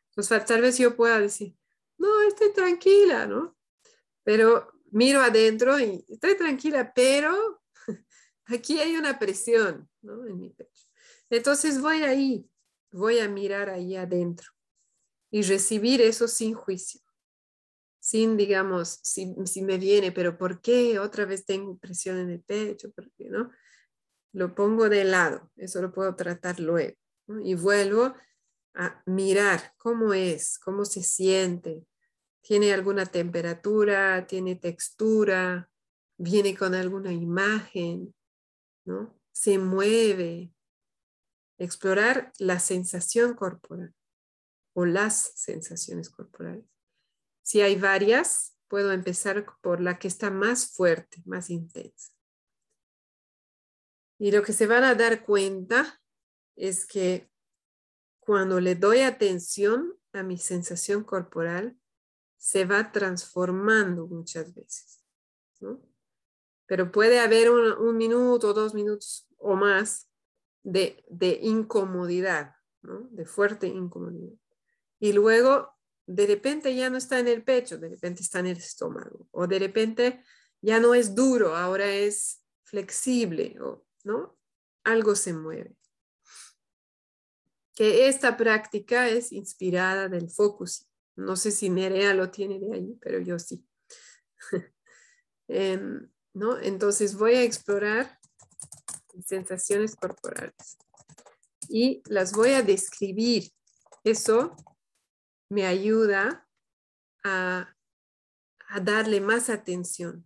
Entonces, tal vez yo pueda decir, no, estoy tranquila, ¿no? Pero miro adentro y estoy tranquila, pero aquí hay una presión, ¿no? En mi pecho. Entonces voy ahí, voy a mirar ahí adentro y recibir eso sin juicio, sin, digamos, si, me viene, pero ¿por qué otra vez tengo presión en el pecho? ¿Por qué, no? lo pongo de lado, eso lo puedo tratar luego. Y vuelvo a mirar cómo es, cómo se siente, tiene alguna temperatura, tiene textura, viene con alguna imagen, ¿no? Se mueve. Explorar la sensación corporal o las sensaciones corporales. Si hay varias, puedo empezar por la que está más fuerte, más intensa. Y lo que se van a dar cuenta es que cuando le doy atención a mi sensación corporal, se va transformando muchas veces. Pero puede haber un, minuto, dos minutos o más de, incomodidad, de fuerte incomodidad. Y luego, de repente ya no está en el pecho, de repente está en el estómago, o de repente ya no es duro, ahora es flexible, o ¿no? Algo se mueve. Que esta práctica es inspirada del focus. No sé si Nerea lo tiene de ahí, pero yo sí. Em, ¿no? Entonces voy a explorar sensaciones corporales y las voy a describir. Eso me ayuda a, darle más atención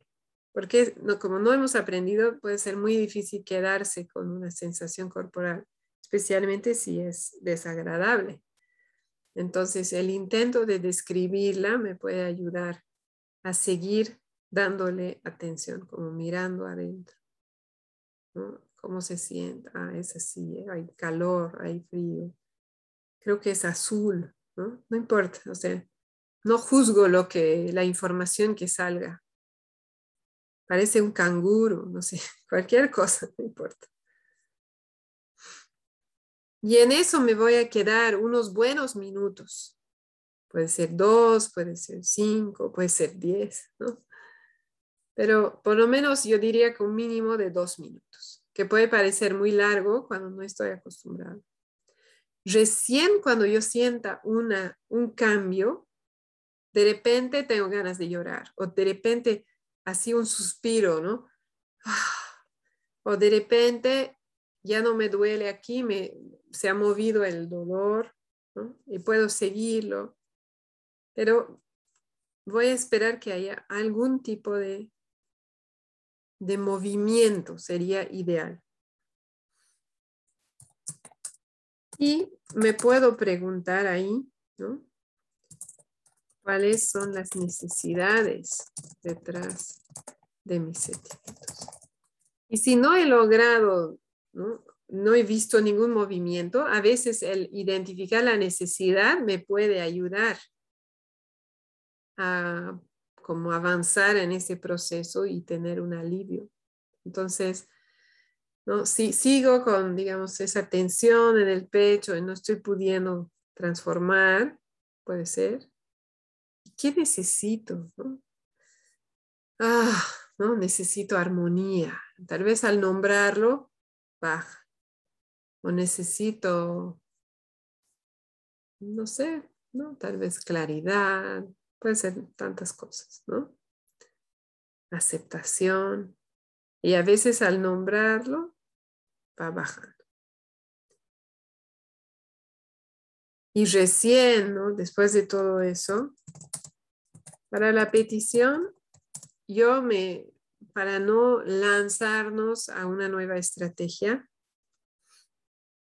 porque no, como no hemos aprendido, puede ser muy difícil quedarse con una sensación corporal, especialmente si es desagradable. Entonces, el intento de describirla me puede ayudar a seguir dándole atención, como mirando adentro. ¿Cómo se siente? Ah, es así, hay calor, hay frío. Creo que es azul, ¿no? No importa, o sea, no juzgo lo que, la información que salga, parece un canguro, no sé, cualquier cosa, no importa. Y en eso me voy a quedar unos buenos minutos. Puede ser dos, puede ser cinco, puede ser diez, ¿no? Pero por lo menos yo diría que un mínimo de dos minutos, que puede parecer muy largo cuando no estoy acostumbrado. Recién cuando yo sienta una, un cambio, de repente tengo ganas de llorar o de repente así un suspiro, ¿no? O de repente ya no me duele aquí, me, se ha movido el dolor. Y puedo seguirlo. Pero voy a esperar que haya algún tipo de, de movimiento, sería ideal. Y me puedo preguntar ahí, ¿no? ¿Cuáles son las necesidades detrás de mis sentimientos? Y si no he logrado, ¿no? no he visto ningún movimiento, a veces el identificar la necesidad me puede ayudar a como avanzar en ese proceso y tener un alivio. Entonces, ¿no? Si sigo con, digamos, esa tensión en el pecho y no estoy pudiendo transformar, puede ser. ¿Qué necesito? Ah, ¿no? Necesito armonía. Tal vez al nombrarlo, baja. O necesito, no sé, ¿no? Tal vez claridad, puede ser tantas cosas, ¿no? Aceptación. Y a veces al nombrarlo, va bajando. Y recién, ¿no? después de todo eso, para la petición, yo me, para no lanzarnos a una nueva estrategia,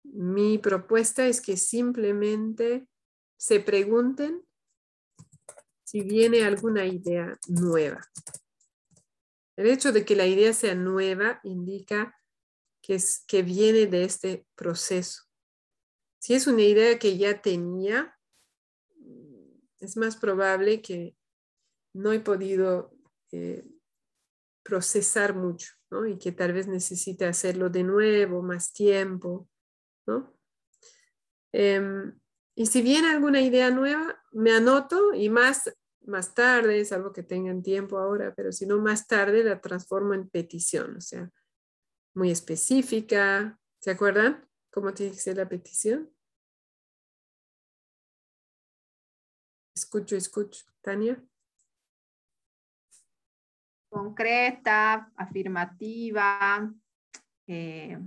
mi propuesta es que simplemente se pregunten si viene alguna idea nueva. El hecho de que la idea sea nueva indica que, es, que viene de este proceso. Si es una idea que ya tenía, es más probable que no he podido eh, procesar mucho, ¿no? Y que tal vez necesite hacerlo de nuevo, más tiempo, ¿no? Em, y si viene alguna idea nueva, me anoto y más, más tarde, salvo que tengan tiempo ahora, pero si no más tarde la transformo en petición, o sea, muy específica. ¿Se acuerdan cómo tiene que ser la petición? Escucho, escucho. Tania. Concreta, afirmativa, eh,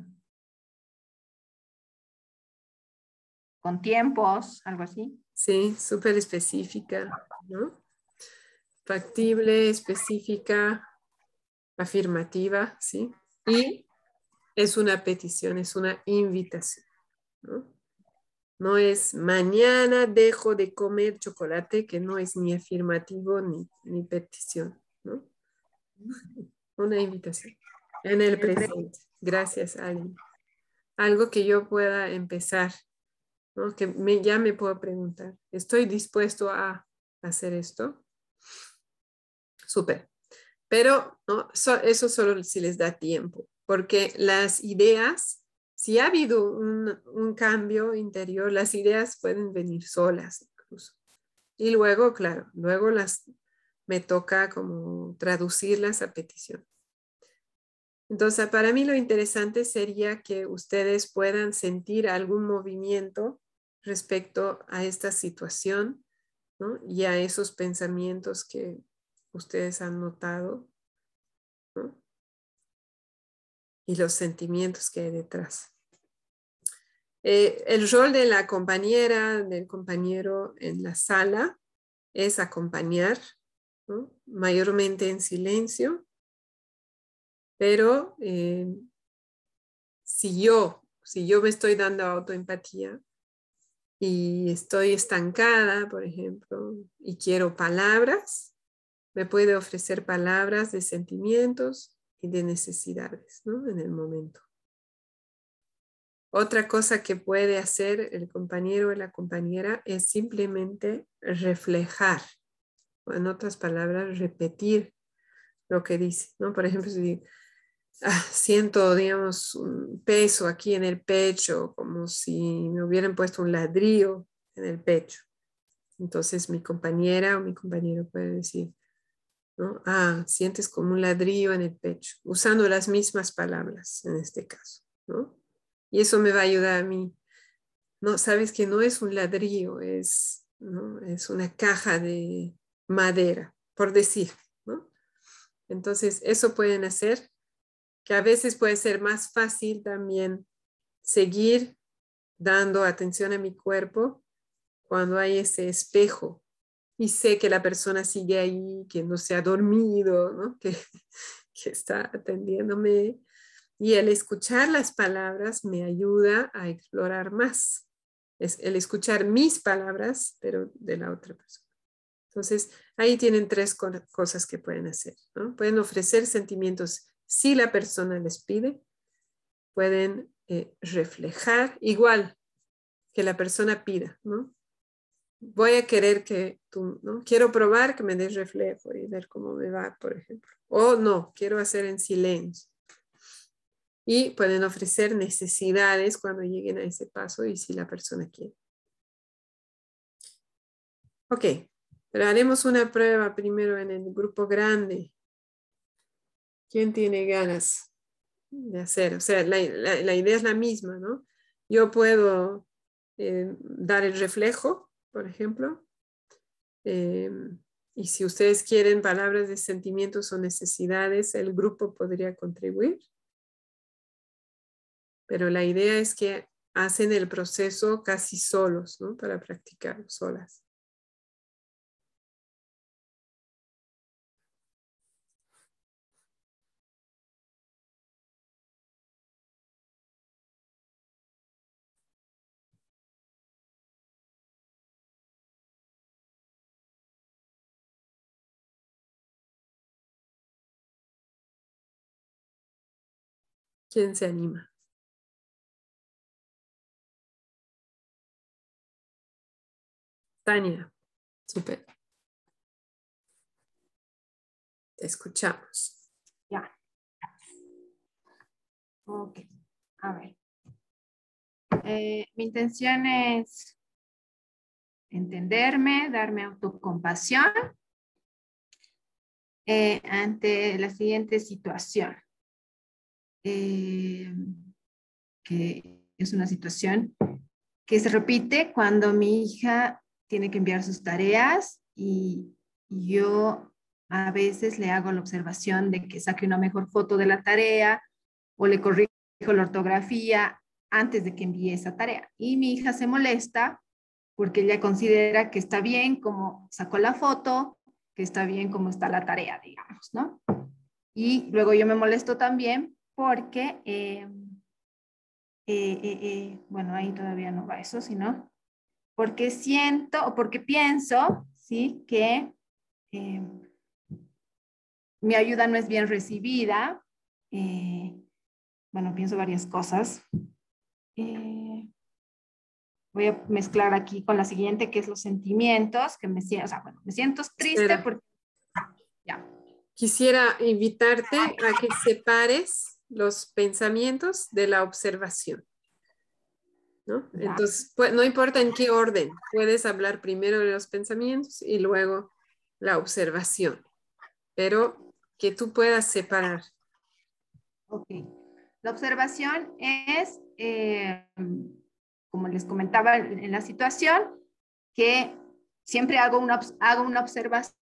con tiempos, algo así. Sí, súper específica, ¿no? Factible, específica, afirmativa, ¿sí? Y es una petición, es una invitación, ¿no? No es mañana dejo de comer chocolate, que no es ni afirmativo ni, ni petición, ¿no? Una invitación en el presente. Gracias, alguien. Algo que yo pueda empezar que me, ya me puedo preguntar, ¿estoy dispuesto a hacer esto? Súper. Pero eso solo si les da tiempo, porque las ideas, si ha habido un, un cambio interior, las ideas pueden venir solas incluso. Y luego, claro, luego las me toca como traducirlas a petición. Entonces, para mí lo interesante sería que ustedes puedan sentir algún movimiento respecto a esta situación y a esos pensamientos que ustedes han notado y los sentimientos que hay detrás. Eh, el rol de la compañera, del compañero en la sala es acompañar, mayormente en silencio, pero eh, si yo, si yo me estoy dando autoempatía, y estoy estancada, por ejemplo, y quiero palabras, me puede ofrecer palabras de sentimientos y de necesidades ¿no? en el momento. Otra cosa que puede hacer el compañero o la compañera es simplemente reflejar, o en otras palabras, repetir lo que dice. ¿no? Por ejemplo, si Ah, siento, digamos, un peso aquí en el pecho, como si me hubieran puesto un ladrillo en el pecho. Entonces mi compañera o mi compañero puede decir, ¿no? Ah, sientes como un ladrillo en el pecho, usando las mismas palabras en este caso, ¿no? Y eso me va a ayudar a mí. No, sabes que no es un ladrillo, es, ¿no? es una caja de madera, por decir, ¿no? Entonces, eso pueden hacer que a veces puede ser más fácil también seguir dando atención a mi cuerpo cuando hay ese espejo y sé que la persona sigue ahí, que no se ha dormido, ¿no? que, que está atendiéndome. Y el escuchar las palabras me ayuda a explorar más. Es el escuchar mis palabras, pero de la otra persona. Entonces, ahí tienen tres cosas que pueden hacer. ¿no? Pueden ofrecer sentimientos si la persona les pide. Pueden eh, reflejar igual que la persona pida. ¿no? voy a querer que tú, ¿no? Quiero probar que me des reflejo y ver cómo me va, por ejemplo. O no, quiero hacer en silencio. Y pueden ofrecer necesidades cuando lleguen a ese paso y si la persona quiere. Ok, pero haremos una prueba primero en el grupo grande. ¿Quién tiene ganas de hacer? O sea, la, idea es la misma, ¿no? Yo puedo eh, dar el reflejo por ejemplo. Em, y si ustedes quieren palabras de sentimientos o necesidades, el grupo podría contribuir. Pero la idea es que hacen el proceso casi solos, ¿no? Para practicar solas. ¿Quién se anima? Tania, super. Te escuchamos. Ya. Ok, a ver. Eh, mi intención es entenderme, darme autocompasión eh, ante la siguiente situación. Eh, que es una situación que se repite cuando mi hija tiene que enviar sus tareas y yo a veces le hago la observación de que saque una mejor foto de la tarea o le corrijo la ortografía antes de que envíe esa tarea. Y mi hija se molesta porque ella considera que está bien como sacó la foto, que está bien como está la tarea, digamos, ¿no? Y luego yo me molesto también porque, eh, eh, eh, bueno, ahí todavía no va eso, sino porque siento o porque pienso, ¿sí? Que mi ayuda no es bien recibida. bueno, pienso varias cosas. voy a mezclar aquí con la siguiente, que es los sentimientos, que me siento, o sea, bueno, me siento triste porque... Ya. Quisiera invitarte a que separes los pensamientos de la observación. ¿no? Entonces, no importa en qué orden, puedes hablar primero de los pensamientos y luego la observación, pero que tú puedas separar. Ok. La observación es, eh, como les comentaba en la situación, que siempre hago una, hago una observación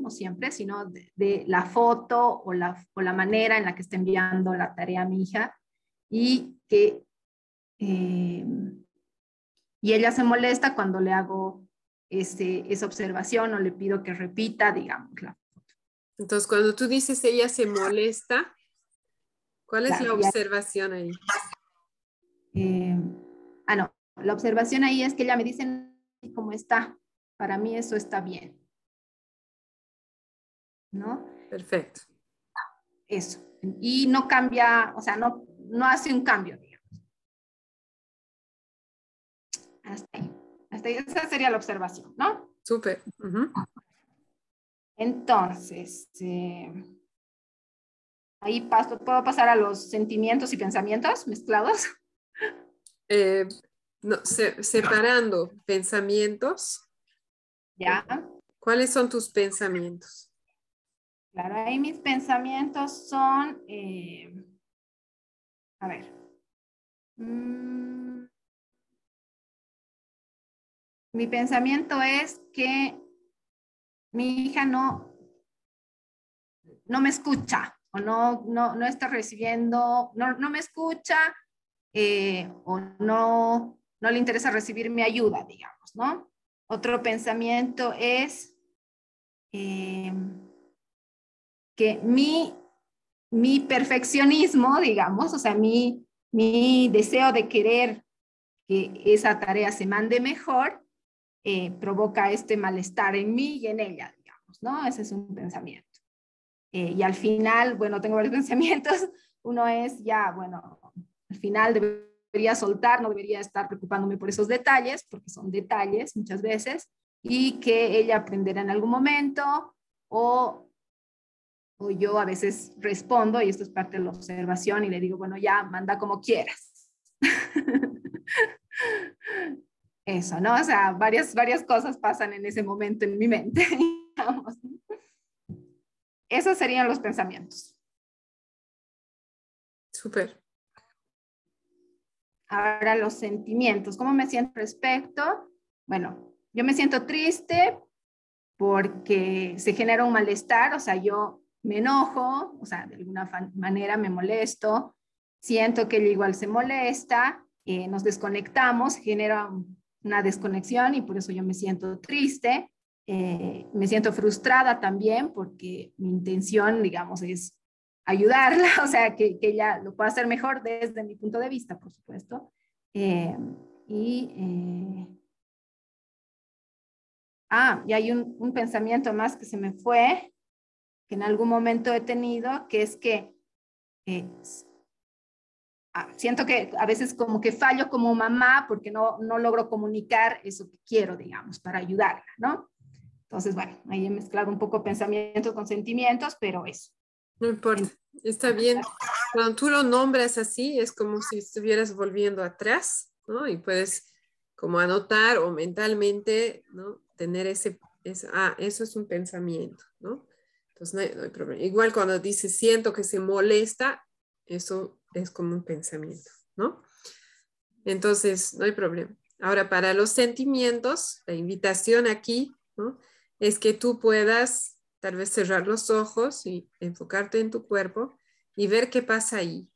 no siempre, sino de, la foto o la, o la, manera en la que está enviando la tarea a mi hija y que eh, y ella se molesta cuando le hago ese, esa observación o le pido que repita, digamos, la foto. Entonces, cuando tú dices ella se molesta, ¿cuál es la observación ahí? Eh, ah, no, la observación ahí es que ella me dice cómo está. Para mí eso está bien. ¿No? Perfecto. Eso. Y no cambia, o sea, no, no hace un cambio, digamos. Hasta ahí. Hasta ahí. Esa sería la observación, ¿no? Súper. Entonces, eh, ahí paso, puedo pasar a los sentimientos y pensamientos mezclados. Eh, no, separando pensamientos. Ya. ¿Cuáles son tus pensamientos? Claro, ahí mis pensamientos son, eh, a ver, mm, mi pensamiento es que mi hija no, no me escucha o no, no, está recibiendo, no, me escucha eh, o no, no le interesa recibir mi ayuda, digamos, ¿no? Otro pensamiento es eh, que mi, mi perfeccionismo, digamos, o sea, mi, mi deseo de querer que esa tarea se mande mejor, eh, provoca este malestar en mí y en ella, digamos, ¿no? Ese es un pensamiento. Eh, y al final, bueno, tengo varios pensamientos. Uno es ya, bueno, al final debería soltar, no debería estar preocupándome por esos detalles, porque son detalles muchas veces, y que ella aprenderá en algún momento, o, o yo a veces respondo, y esto es parte de la observación, y le digo, bueno, ya, manda como quieras. Eso, ¿no? O sea, varias, varias cosas pasan en ese momento en mi mente, Esos serían los pensamientos. Súper. Ahora los sentimientos. ¿Cómo me siento respecto? Bueno, yo me siento triste porque se genera un malestar, o sea, yo me enojo, o sea, de alguna manera me molesto, siento que ella igual se molesta, eh, nos desconectamos, genera una desconexión y por eso yo me siento triste, eh, me siento frustrada también porque mi intención, digamos, es ayudarla, o sea, que, ella lo pueda hacer mejor desde mi punto de vista, por supuesto. Eh, y, ah, y hay un, pensamiento más que se me fue, que en algún momento he tenido, que es que eh, ah, siento que a veces como que fallo como mamá porque no, no logro comunicar eso que quiero, digamos, para ayudarla, ¿no? Entonces, bueno, ahí he mezclado un poco pensamientos con sentimientos, pero eso. No importa, está bien. Cuando tú lo nombras así, es como si estuvieras volviendo atrás, ¿no? Y puedes como anotar o mentalmente, ¿no? Tener ese, ah, eso es un pensamiento, ¿no? Entonces no hay, problema. Igual cuando dices siento que se molesta, eso es como un pensamiento, ¿no? Entonces no hay problema. Ahora, para los sentimientos, la invitación aquí, ¿no? Es que tú puedas tal vez cerrar los ojos y enfocarte en tu cuerpo y ver qué pasa ahí.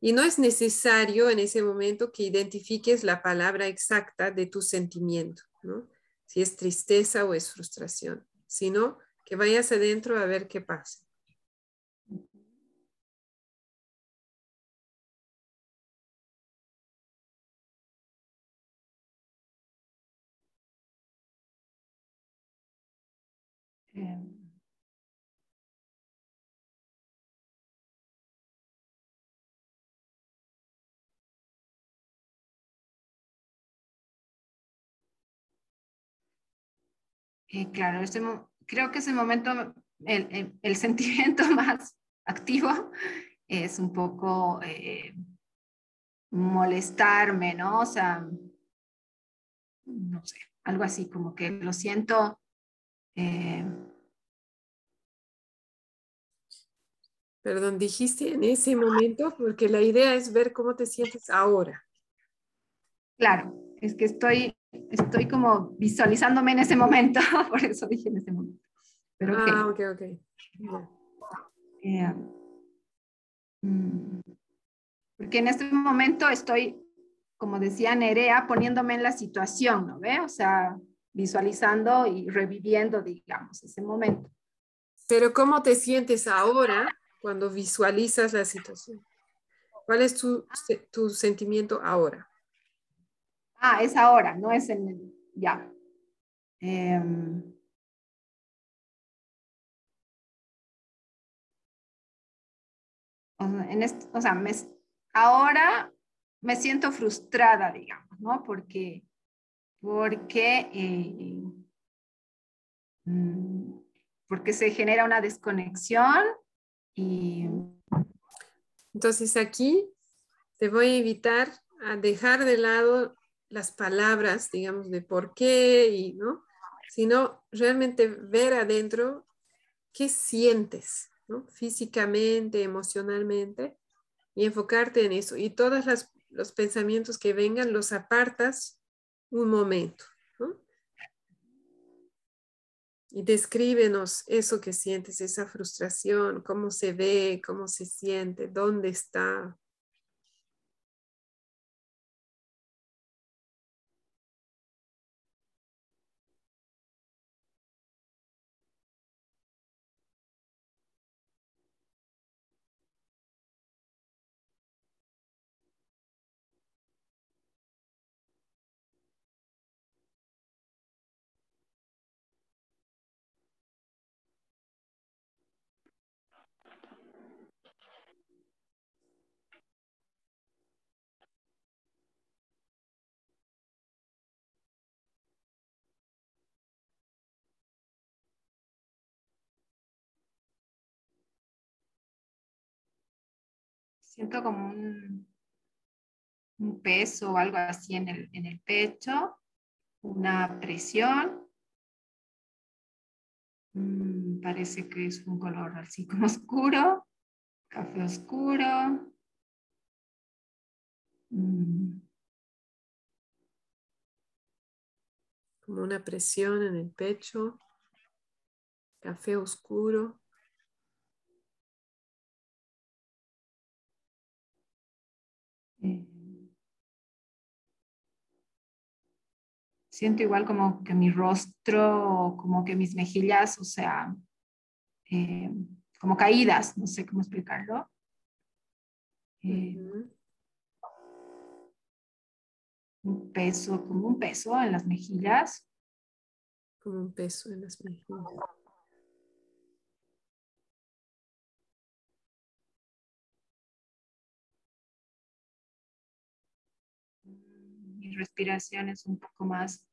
Y no es necesario en ese momento que identifiques la palabra exacta de tu sentimiento, ¿no? Si es tristeza o es frustración, sino que vayas adentro a ver qué pasa. Eh. Claro, este, creo que ese momento, el, el, el, sentimiento más activo es un poco eh, molestarme, ¿no? O sea, no sé, algo así, como que lo siento. Eh, Perdón, dijiste en ese momento, porque la idea es ver cómo te sientes ahora. Claro, es que estoy estoy como visualizándome en ese momento, por eso dije en ese momento. Pero ah, ok, ok. Eh, mm, porque en este momento estoy, como decía Nerea, poniéndome en la situación, ¿no ve? O sea, visualizando y reviviendo, digamos, ese momento. Pero ¿cómo te sientes ahora cuando visualizas la situación? ¿Cuál es tu, tu sentimiento ahora? Ah, es ahora, no es en el, ya. Este, o sea, me, ahora me siento frustrada, digamos, ¿no? Porque, porque, eh, mm, porque se genera una desconexión y... Entonces aquí te voy a invitar a dejar de lado las palabras, digamos, de por qué y, ¿no? Sino realmente ver adentro qué sientes. Físicamente, emocionalmente, y enfocarte en eso. Y todos los pensamientos que vengan los apartas un momento. Y descríbenos eso que sientes, esa frustración, cómo se ve, cómo se siente, dónde está, siento como un, un peso o algo así en el, en el pecho, una presión. Mm, parece que es un color así como oscuro, café oscuro. Mm. Como una presión en el pecho, café oscuro. Eh, siento igual como que mi rostro, como que mis mejillas, o sea, eh, como caídas, no sé cómo explicarlo. Eh, un peso, como un peso en las mejillas. Como un peso en las mejillas. Respiración es un poco más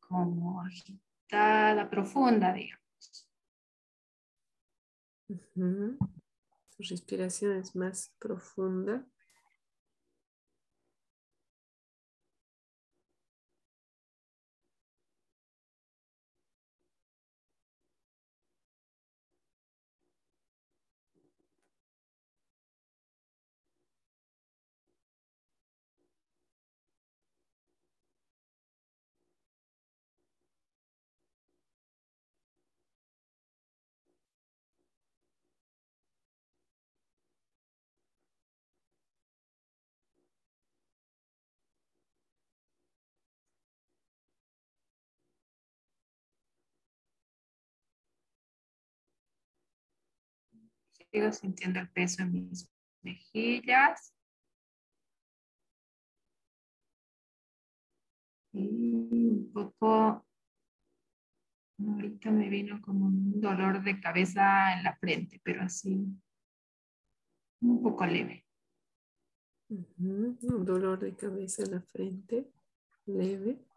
como agitada, profunda, digamos. Respiración es más profunda. Sigo sintiendo el peso en mis mejillas. Y un poco, ahorita me vino como un dolor de cabeza en la frente, pero así, un poco leve. Un dolor de cabeza en la frente, leve.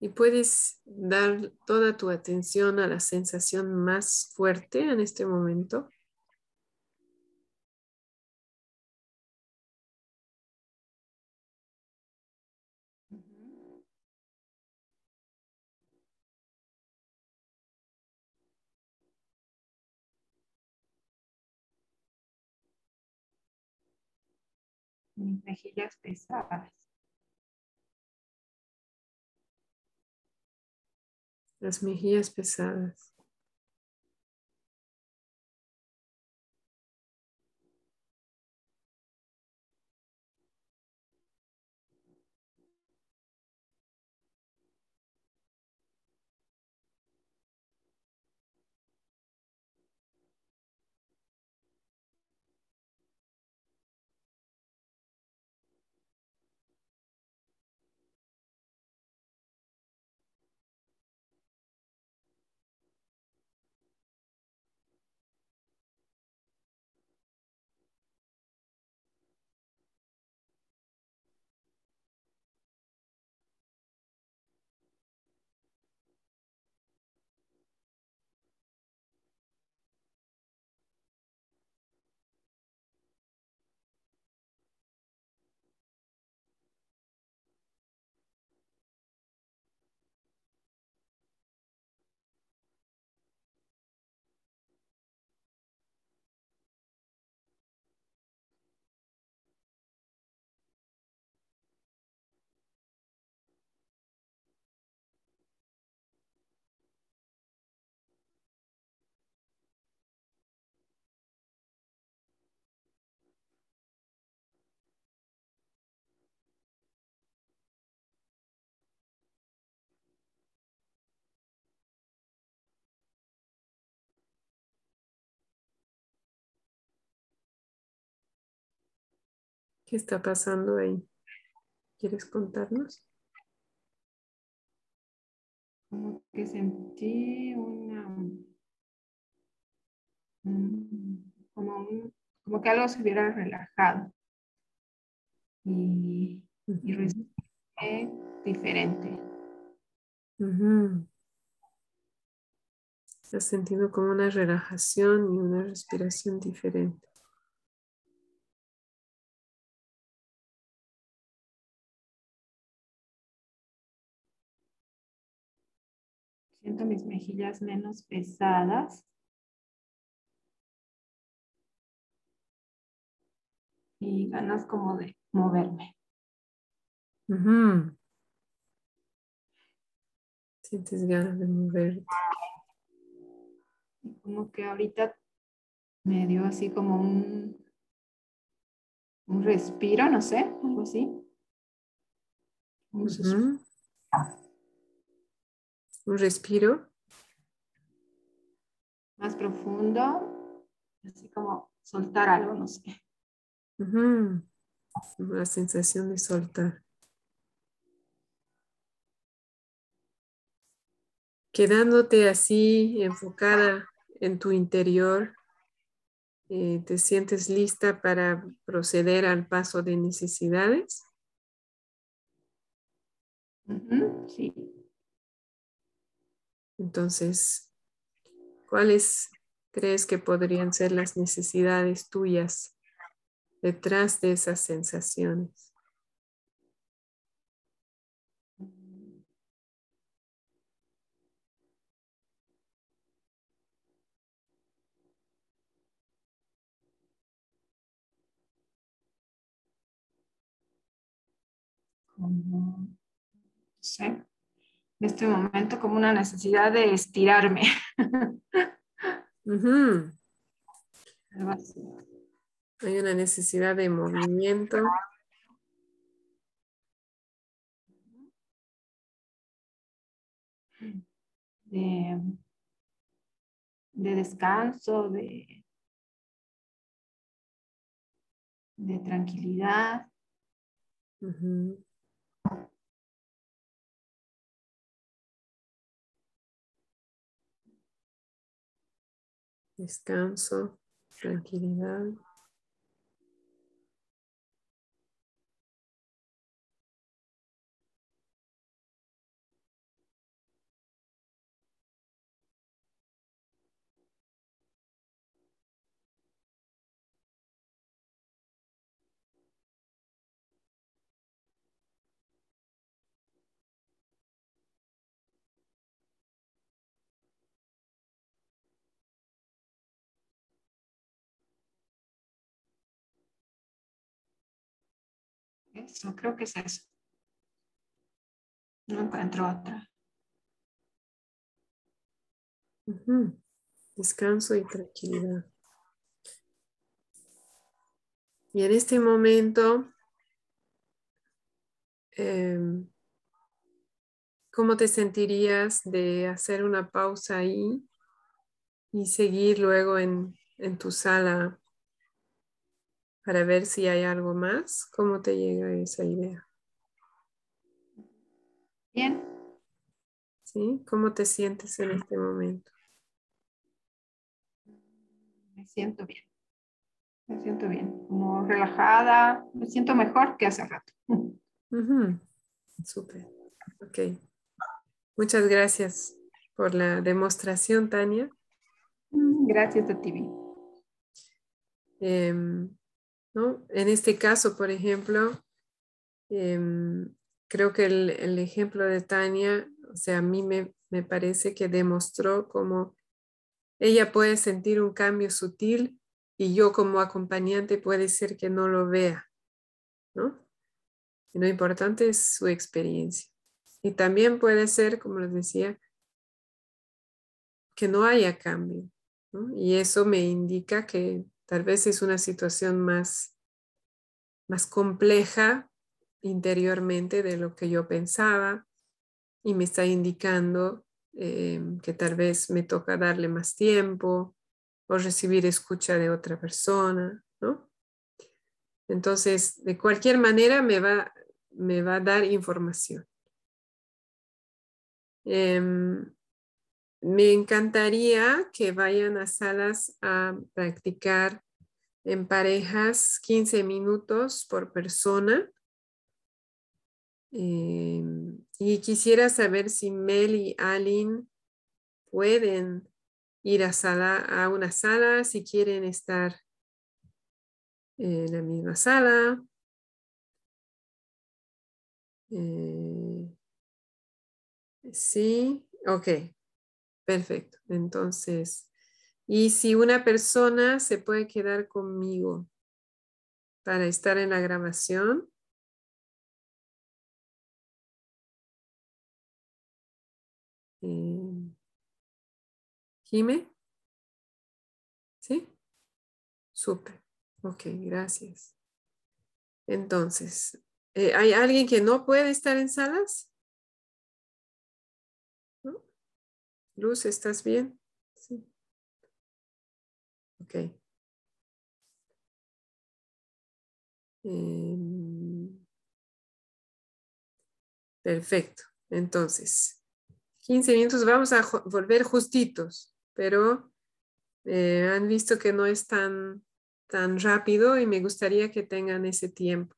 Y puedes dar toda tu atención a la sensación más fuerte en este momento. Mis mejillas pesadas. Las mejillas pesadas. ¿Qué está pasando ahí? ¿Quieres contarnos? Como que sentí una... Mm, como, como que algo se hubiera relajado. Y, y diferente. Has sentido como una relajación y una respiración diferente. Siento mis mejillas menos pesadas. Y ganas como de moverme. Sientes ganas de moverte. Como que ahorita me dio así como un, un respiro, no sé, algo así. Un, un respiro. Más profundo, así como soltar algo, no sé. Una sensación de soltar. Quedándote así enfocada en tu interior, eh, ¿te sientes lista para proceder al paso de necesidades? Sí. Entonces, ¿cuáles crees que podrían ser las necesidades tuyas detrás de esas sensaciones? En este momento como una necesidad de estirarme. Hay una necesidad de movimiento. De, de descanso, de, de tranquilidad. Descanso, tranquilidad. Eso, creo que es eso. No encuentro otra. Descanso y tranquilidad. Y en este momento, em, ¿cómo te sentirías de hacer una pausa ahí y seguir luego en, en tu sala para ver si hay algo más. ¿Cómo te llega esa idea? Bien. ¿Sí? ¿Cómo te sientes en este momento? Me siento bien. Me siento bien. Como relajada. Me siento mejor que hace rato. Súper. Ok. Muchas gracias por la demostración, Tania. Gracias a ti. En este caso, por ejemplo, em, creo que el, ejemplo de Tania, o sea, a mí me, me parece que demostró cómo ella puede sentir un cambio sutil y yo como acompañante puede ser que no lo vea, lo importante es su experiencia. Y también puede ser, como les decía, que no haya cambio. Y eso me indica que Tal vez es una situación más, más compleja interiormente de lo que yo pensaba y me está indicando eh, que tal vez me toca darle más tiempo o recibir escucha de otra persona, ¿no? Entonces, de cualquier manera me va, me va a dar información. Em, me encantaría que vayan a salas a practicar en parejas 15 minutos por persona. Em, y quisiera saber si Mel y Aline pueden ir a, sala, a una sala, si quieren estar en la misma sala. Eh, sí, ok, perfecto. Entonces, y si una persona se puede quedar conmigo para estar en la grabación. Eh, Jime. ¿Sí? Súper. Ok, gracias. Entonces, eh, ¿hay alguien que no puede estar en salas? Luz, ¿estás bien? Sí. Ok. Em, perfecto. Entonces, 15 minutos, vamos a volver justitos, pero eh, han visto que no es tan, tan rápido y me gustaría que tengan ese tiempo.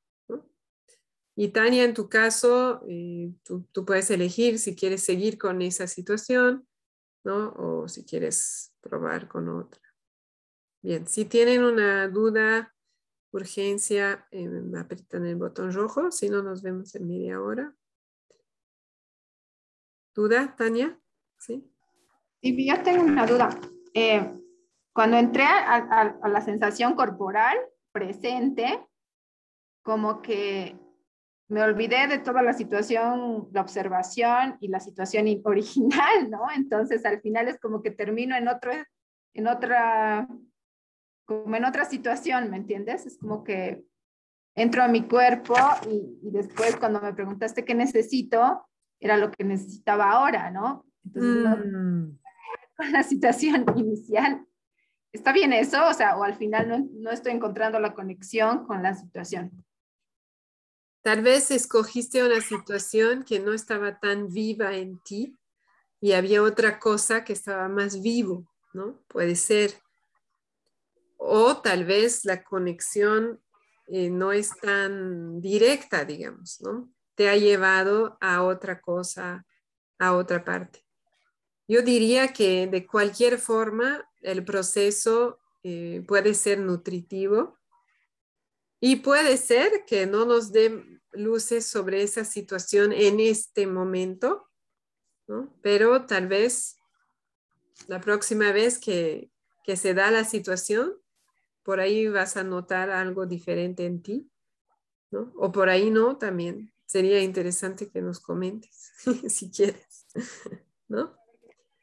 Y Tania, en tu caso, eh, tú, tú, puedes elegir si quieres seguir con esa situación, ¿no? O si quieres probar con otra. Bien, si tienen una duda, urgencia, eh, apretan el botón rojo, si no nos vemos en media hora. ¿Duda, Tania? Sí. Sí, yo tengo una duda. Eh, cuando entré a, la sensación corporal presente, como que me olvidé de toda la situación, la observación y la situación original, ¿no? Entonces al final es como que termino en otro, en otra como en otra situación, ¿me entiendes? Es como que entro a mi cuerpo y, después cuando me preguntaste qué necesito, era lo que necesitaba ahora, ¿no? Entonces, mm. con la situación inicial. ¿Está bien eso? O sea, o al final no, no estoy encontrando la conexión con la situación. Tal vez escogiste una situación que no estaba tan viva en ti y había otra cosa que estaba más vivo, ¿no? Puede ser o tal vez la conexión eh, no es tan directa, digamos, ¿no? Te ha llevado a otra cosa, a otra parte. Yo diría que de cualquier forma el proceso eh, puede ser nutritivo y puede ser que no nos dé luces sobre esa situación en este momento, ¿no? pero tal vez la próxima vez que, que se da la situación, por ahí vas a notar algo diferente en ti, ¿no? O por ahí no, también sería interesante que nos comentes, si quieres, ¿no?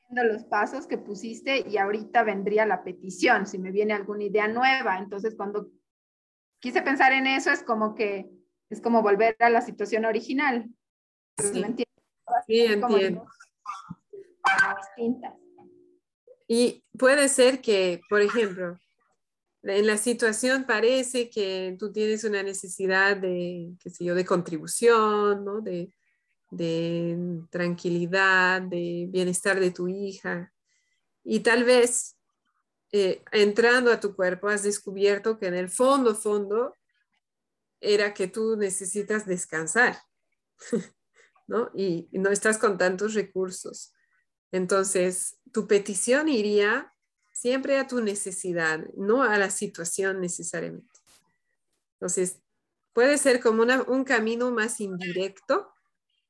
los pasos que pusiste y ahorita vendría la petición, si me viene alguna idea nueva. Entonces, cuando quise pensar en eso, es como que es como volver a la situación original. Sí, sí entiendo. Y puede ser que, por ejemplo, en la situación parece que tú tienes una necesidad de, qué sé yo, de contribución, ¿no? de, de tranquilidad, de bienestar de tu hija. Y tal vez eh, entrando a tu cuerpo has descubierto que en el fondo, fondo, era que tú necesitas descansar, ¿no? Y, y no estás con tantos recursos. Entonces, tu petición iría siempre a tu necesidad, no a la situación necesariamente. Entonces, puede ser como un camino más indirecto,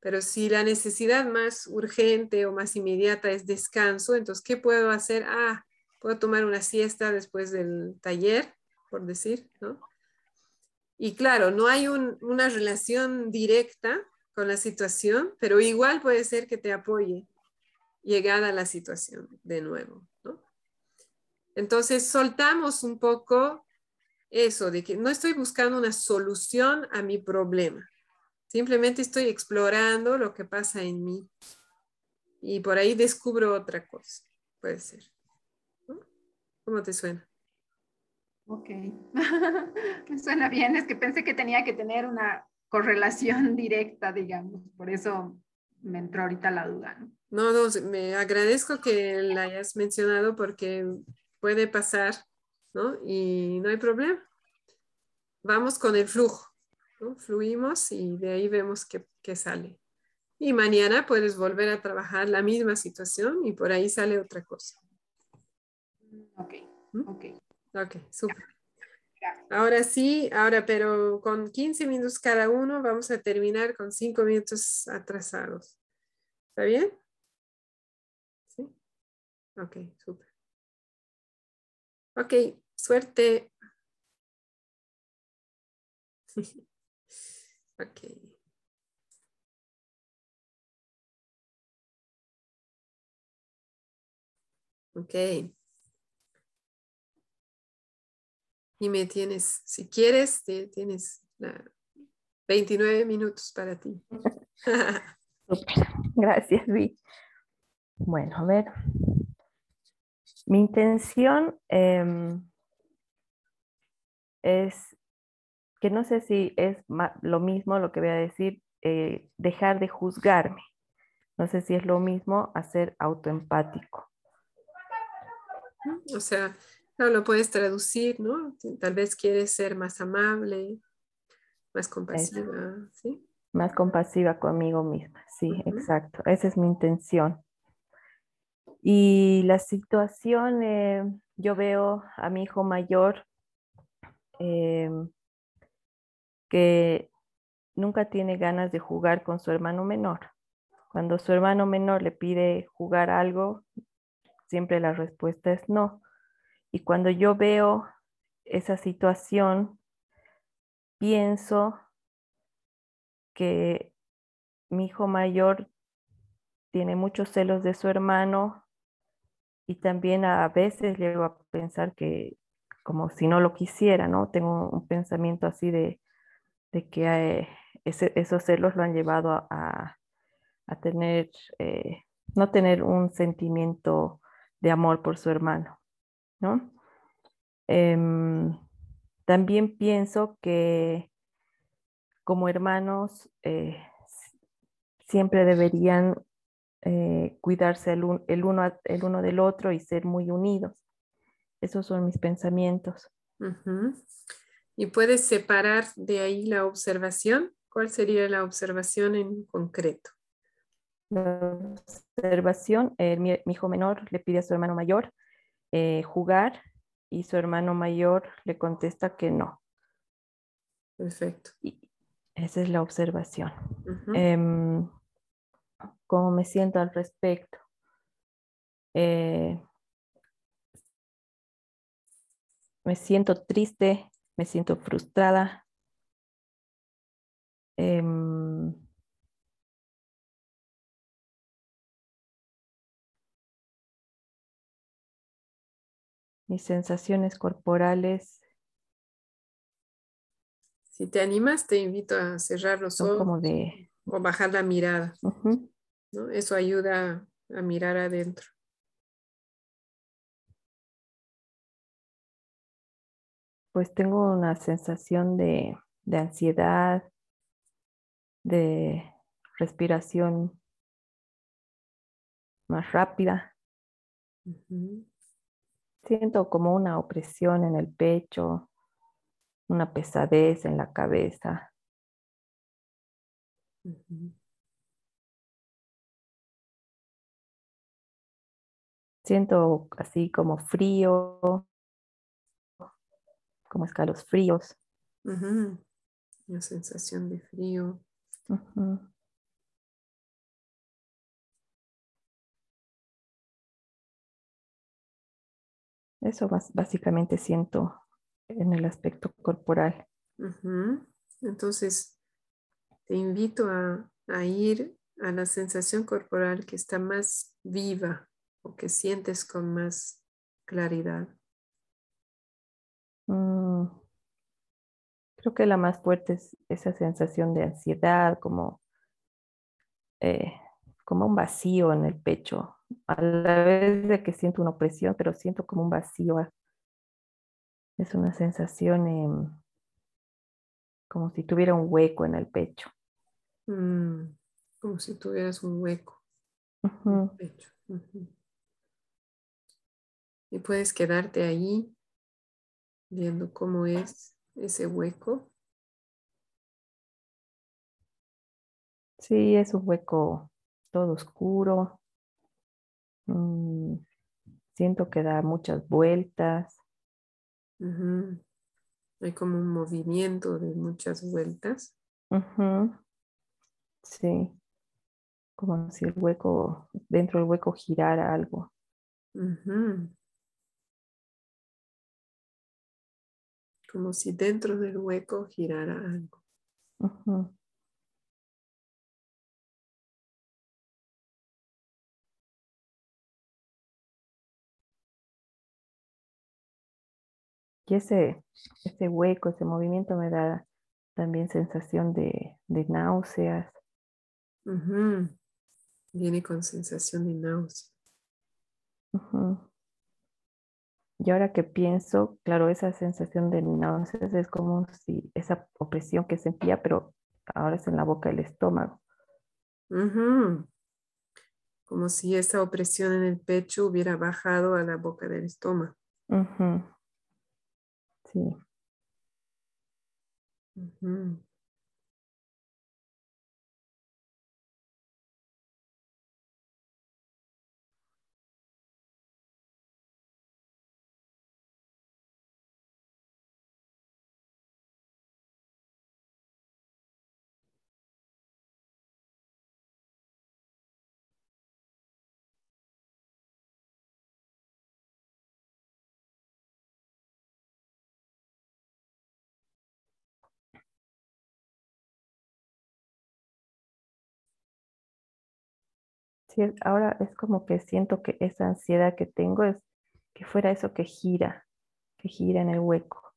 pero si la necesidad más urgente o más inmediata es descanso, entonces, ¿qué puedo hacer? Ah, puedo tomar una siesta después del taller, por decir, ¿no? Y claro, no hay una relación directa con la situación, pero igual puede ser que te apoye llegada la situación de nuevo. Entonces soltamos un poco eso de que no estoy buscando una solución a mi problema. Simplemente estoy explorando lo que pasa en mí. Y por ahí descubro otra cosa. Puede ser. ¿Cómo te suena? Ok. Me suena bien. Es que pensé que tenía que tener una correlación directa, digamos. Por eso me entró ahorita la duda. No, no, me agradezco que la hayas mencionado porque puede pasar, ¿no? Y no hay problema. Vamos con el flujo, ¿no? Fluimos y de ahí vemos qué, sale. Y mañana puedes volver a trabajar la misma situación y por ahí sale otra cosa. Ok, ¿Mm? ok. Ok, súper. Ahora sí, ahora pero con 15 minutos cada uno vamos a terminar con 5 minutos atrasados. ¿Está bien? Sí. Ok, súper. Ok, suerte. ok. Ok. Y me tienes, si quieres, te- tienes la 29 minutos para ti. Gracias, Vi. Bueno, a ver. Mi intención em, es que no sé si es lo mismo lo que voy a decir, eh, dejar de juzgarme. No sé si es lo mismo hacer autoempático. O sea, no lo puedes traducir, ¿no? Tal vez quieres ser más amable, más compasiva, ¿sí? Más compasiva conmigo misma. Sí, exacto. Esa es mi intención. Y la situación, eh, yo veo a mi hijo mayor em, que nunca tiene ganas de jugar con su hermano menor. Cuando su hermano menor le pide jugar algo, siempre la respuesta es no. Y cuando yo veo esa situación, pienso que mi hijo mayor tiene muchos celos de su hermano y también a veces llego a pensar que como si no lo quisiera, ¿no? Tengo un pensamiento así de, de que eh, esos celos lo han llevado a, a- a tener, eh, no tener un sentimiento de amor por su hermano, ¿no? Em, también pienso que como hermanos eh, siempre deberían eh, cuidarse el, un- el uno, a- el uno del otro y ser muy unidos. Esos son mis pensamientos. ¿Y puedes separar de ahí la observación? ¿Cuál sería la observación en concreto? La observación, eh, mi, mi hijo menor le pide a su hermano mayor eh, jugar y su hermano mayor le contesta que no. Perfecto. Y esa es la observación. Em, ¿Cómo me siento al respecto? Eh, me siento triste, me siento frustrada. Em, mis sensaciones corporales Si te animas, te invito a cerrar los ojos como de... o bajar la mirada. Eso ayuda a mirar adentro. pues tengo una sensación de, de ansiedad, de respiración más rápida. Siento como una opresión en el pecho, una pesadez en la cabeza. Siento así como frío, como escalofríos. Ujú. Una sensación de frío. Eso básicamente siento en el aspecto corporal. Entonces, te invito a, a ir a la sensación corporal que está más viva o que sientes con más claridad. Mm, Creo que la más fuerte es esa sensación de ansiedad, como, eh, como un vacío en el pecho. A la vez de que siento una opresión, pero siento como un vacío. Es una sensación como si tuviera un hueco en el pecho. Mm, Como si tuvieras un hueco en el pecho. Y puedes quedarte ahí viendo cómo es ese hueco. Sí, es un hueco todo oscuro. Mm, siento que da muchas vueltas. Hay como un movimiento de muchas vueltas. Sí, como si el hueco, dentro del hueco girara algo. Como si dentro del hueco girara algo. Y ese, ese hueco, ese movimiento me da también sensación de, de náuseas. Viene con sensación de náusea. Y ahora que pienso, claro, esa sensación de náuseas es como si esa opresión que sentía, pero ahora es en la boca del estómago. Como si esa opresión en el pecho hubiera bajado a la boca del estómago. Sí, sí, ahora es como que siento que esa ansiedad que tengo es que fuera eso que gira, que gira en el hueco.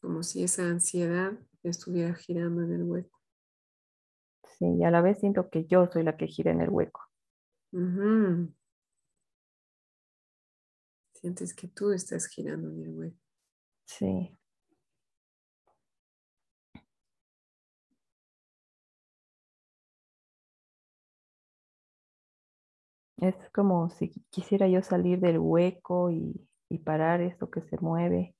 Como si esa ansiedad estuviera girando en el hueco. Sí, y a la vez siento que yo soy la que gira en el hueco. Sientes que tú estás girando en el hueco. Sí. Es como si quisiera yo salir del hueco y, y parar esto que se mueve.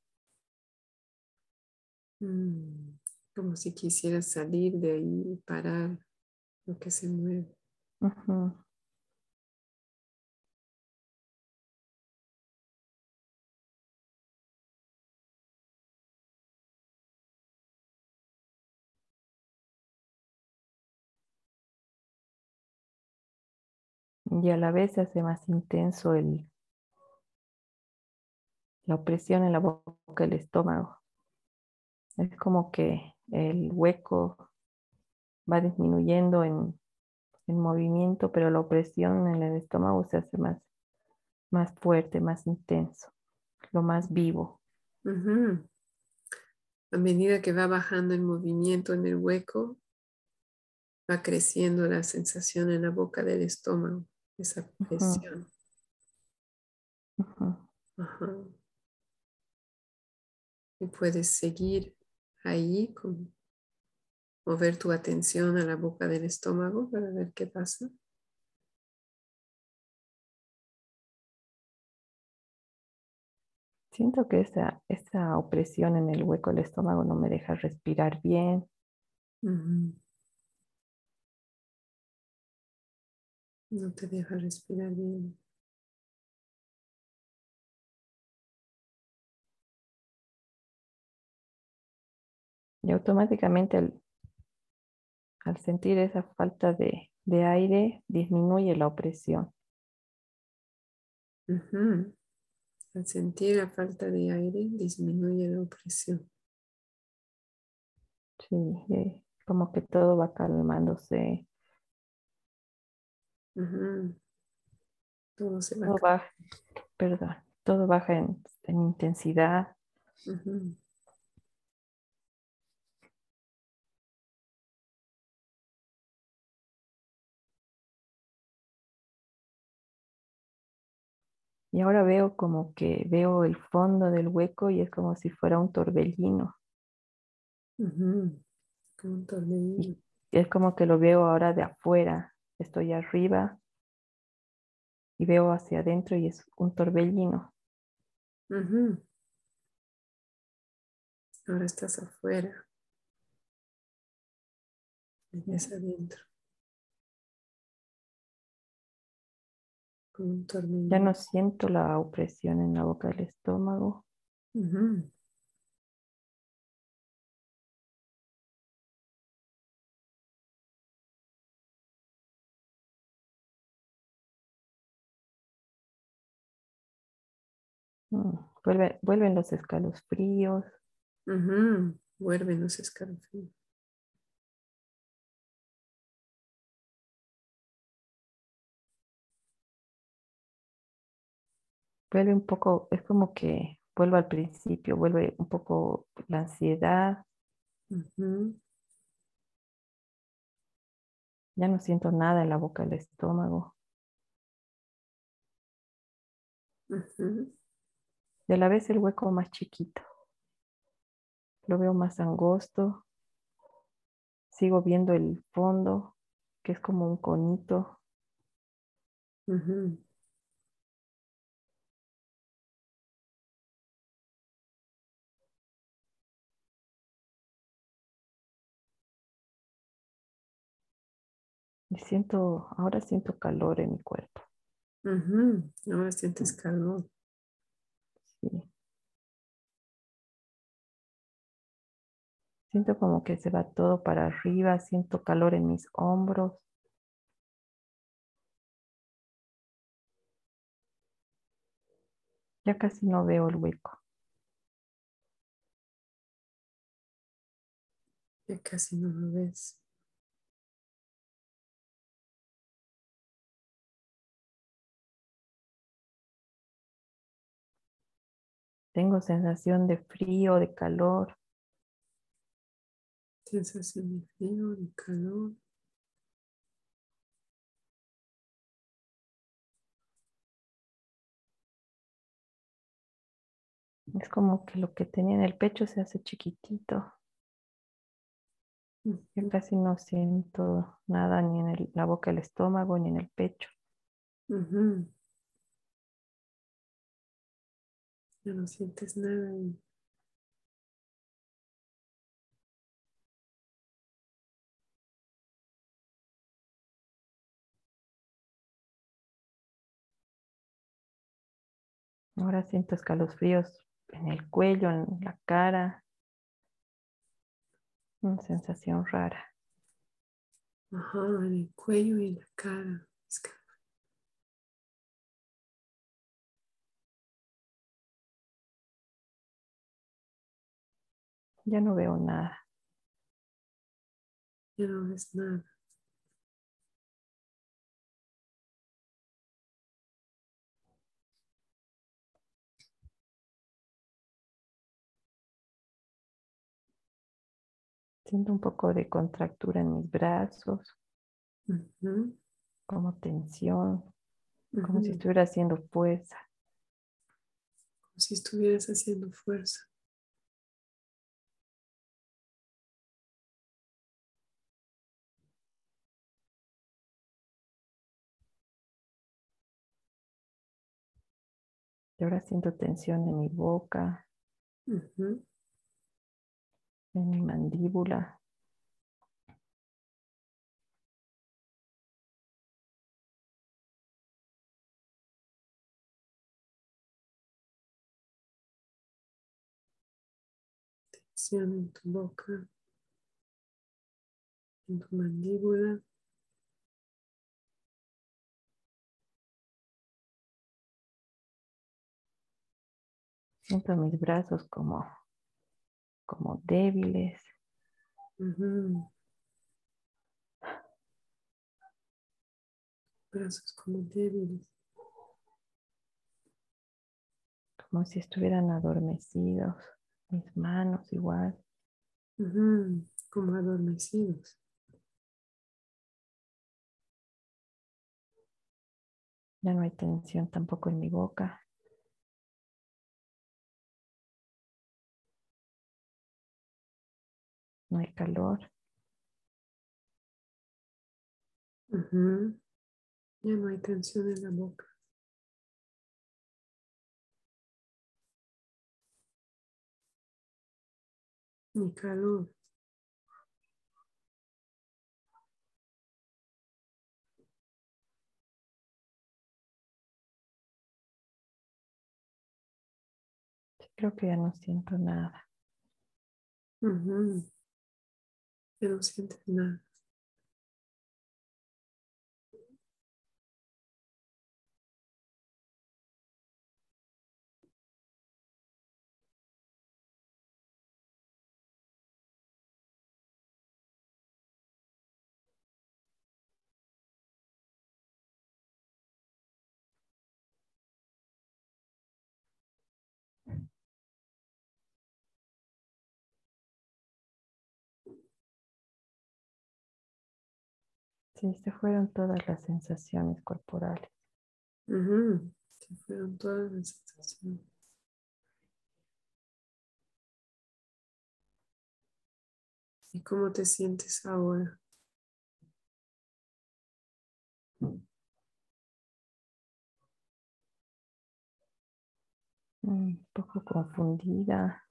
Mm. Como si quisieras salir de ahí y parar lo que se mueve. Ujú. Y a la vez se hace más intenso el, la opresión en la boca del estómago. Es como que el hueco va disminuyendo en, en movimiento, pero la opresión en el estómago se hace más, más fuerte, más intenso, lo más vivo. A medida que va bajando el movimiento en el hueco, va creciendo la sensación en la boca del estómago, esa presión. Ajá. Y puedes seguir ahí con mover tu atención a la boca del estómago para ver qué pasa. Siento que esa, esa opresión en el hueco del estómago no me deja respirar bien. Ujú. No te deja respirar bien. Y automáticamente al, al sentir esa falta de, de aire, disminuye la opresión. Al sentir la falta de aire, disminuye la opresión. Sí, eh, como que todo va calmándose, Todo se todo baja, perdón, todo baja en, en intensidad. Y ahora veo como que veo el fondo del hueco y es como si fuera un torbellino. Ujú. Como un torbellino. Y es como que lo veo ahora de afuera. Estoy arriba y veo hacia adentro y es un torbellino. Ahora estás afuera. Ves adentro. un. Ya no siento la opresión en la boca del estómago. Mm, Vuelve, vuelven los escalofríos. Ujú. Vuelven los escalofríos. Vuelve un poco, es como que vuelvo al principio, vuelve un poco la ansiedad. Ya no siento nada en la boca del estómago. Ujú. De la vez el hueco más chiquito. Lo veo más angosto. Sigo viendo el fondo, que es como un conito. Ujú. Y siento, ahora siento calor en mi cuerpo. Ujú. Ahora sientes calor. Siento como que se va todo para arriba, siento calor en mis hombros. Ya casi no veo el hueco. Ya casi no lo ves. Tengo sensación de frío, de calor. Sensación de frío, de calor. Es como que lo que tenía en el pecho se hace chiquitito. Ya casi no siento nada ni en el- la boca, el estómago, ni en el pecho. Ujú. Ya no sientes nada. y Ahora siento escalofríos en el cuello, en la cara. Una sensación rara. Ajá, en el cuello y en la cara. Esca- Ya no veo nada. Ya no ves nada. Siento un poco de contractura en mis brazos, como tensión, como si estuviera haciendo fuerza. Como si estuvieras haciendo fuerza. Y ahora siento tensión en mi boca, en mi mandíbula. Tensión en tu boca. En tu mandíbula. Siento mis brazos como, como débiles. Brazos como débiles. como si estuvieran adormecidos, mis manos igual. Como adormecidos. Ya no hay tensión tampoco en mi boca. no hay calor. Uh. Ya no hay tensión en la boca. Ni calor. Creo que ya no siento nada. Uh. Ya no sientes nada. Sí, se fueron todas las sensaciones corporales. Se fueron todas las sensaciones. ¿Y cómo te sientes ahora? Un poco confundida.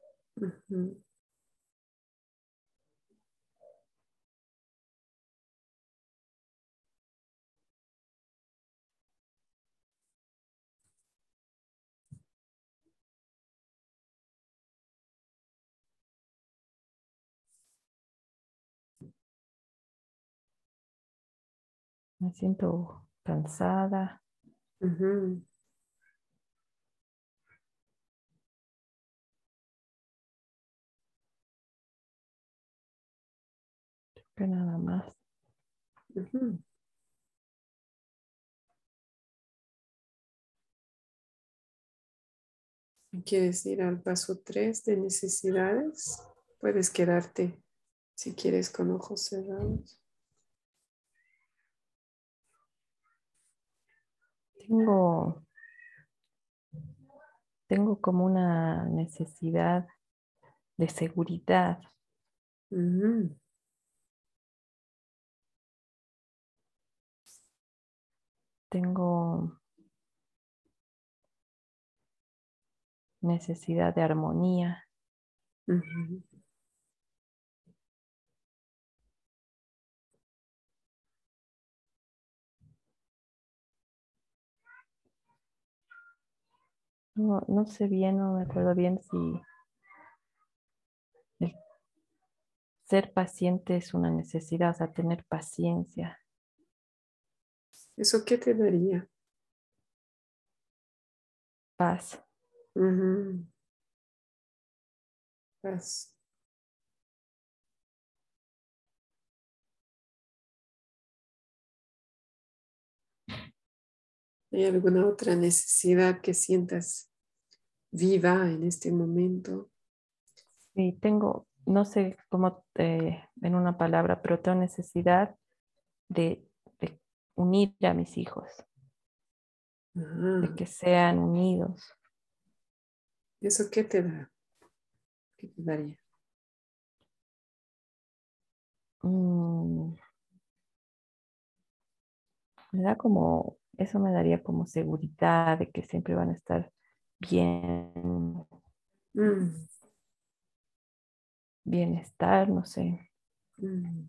Me siento cansada. Ujú. Que nada más. Ujú. ¿Quieres ir al paso 3 de necesidades? Puedes quedarte si quieres con ojos cerrados. Tengo, tengo como una necesidad de seguridad. Ujú. Tengo necesidad de armonía. No, no sé bien, no me acuerdo bien si el ser paciente es una necesidad, o sea, tener paciencia. ¿Eso qué te daría? Paz. Paz. ¿Hay alguna otra necesidad que sientas viva en este momento? Y tengo, no sé cómo eh, en una palabra, pero tengo necesidad de, de unir a mis hijos, de Ah, que sean unidos. ¿Eso qué te da? ¿Qué te daría? Mm, me da como, eso me daría como seguridad de que siempre van a estar bien, Mm, bienestar, no sé. mm.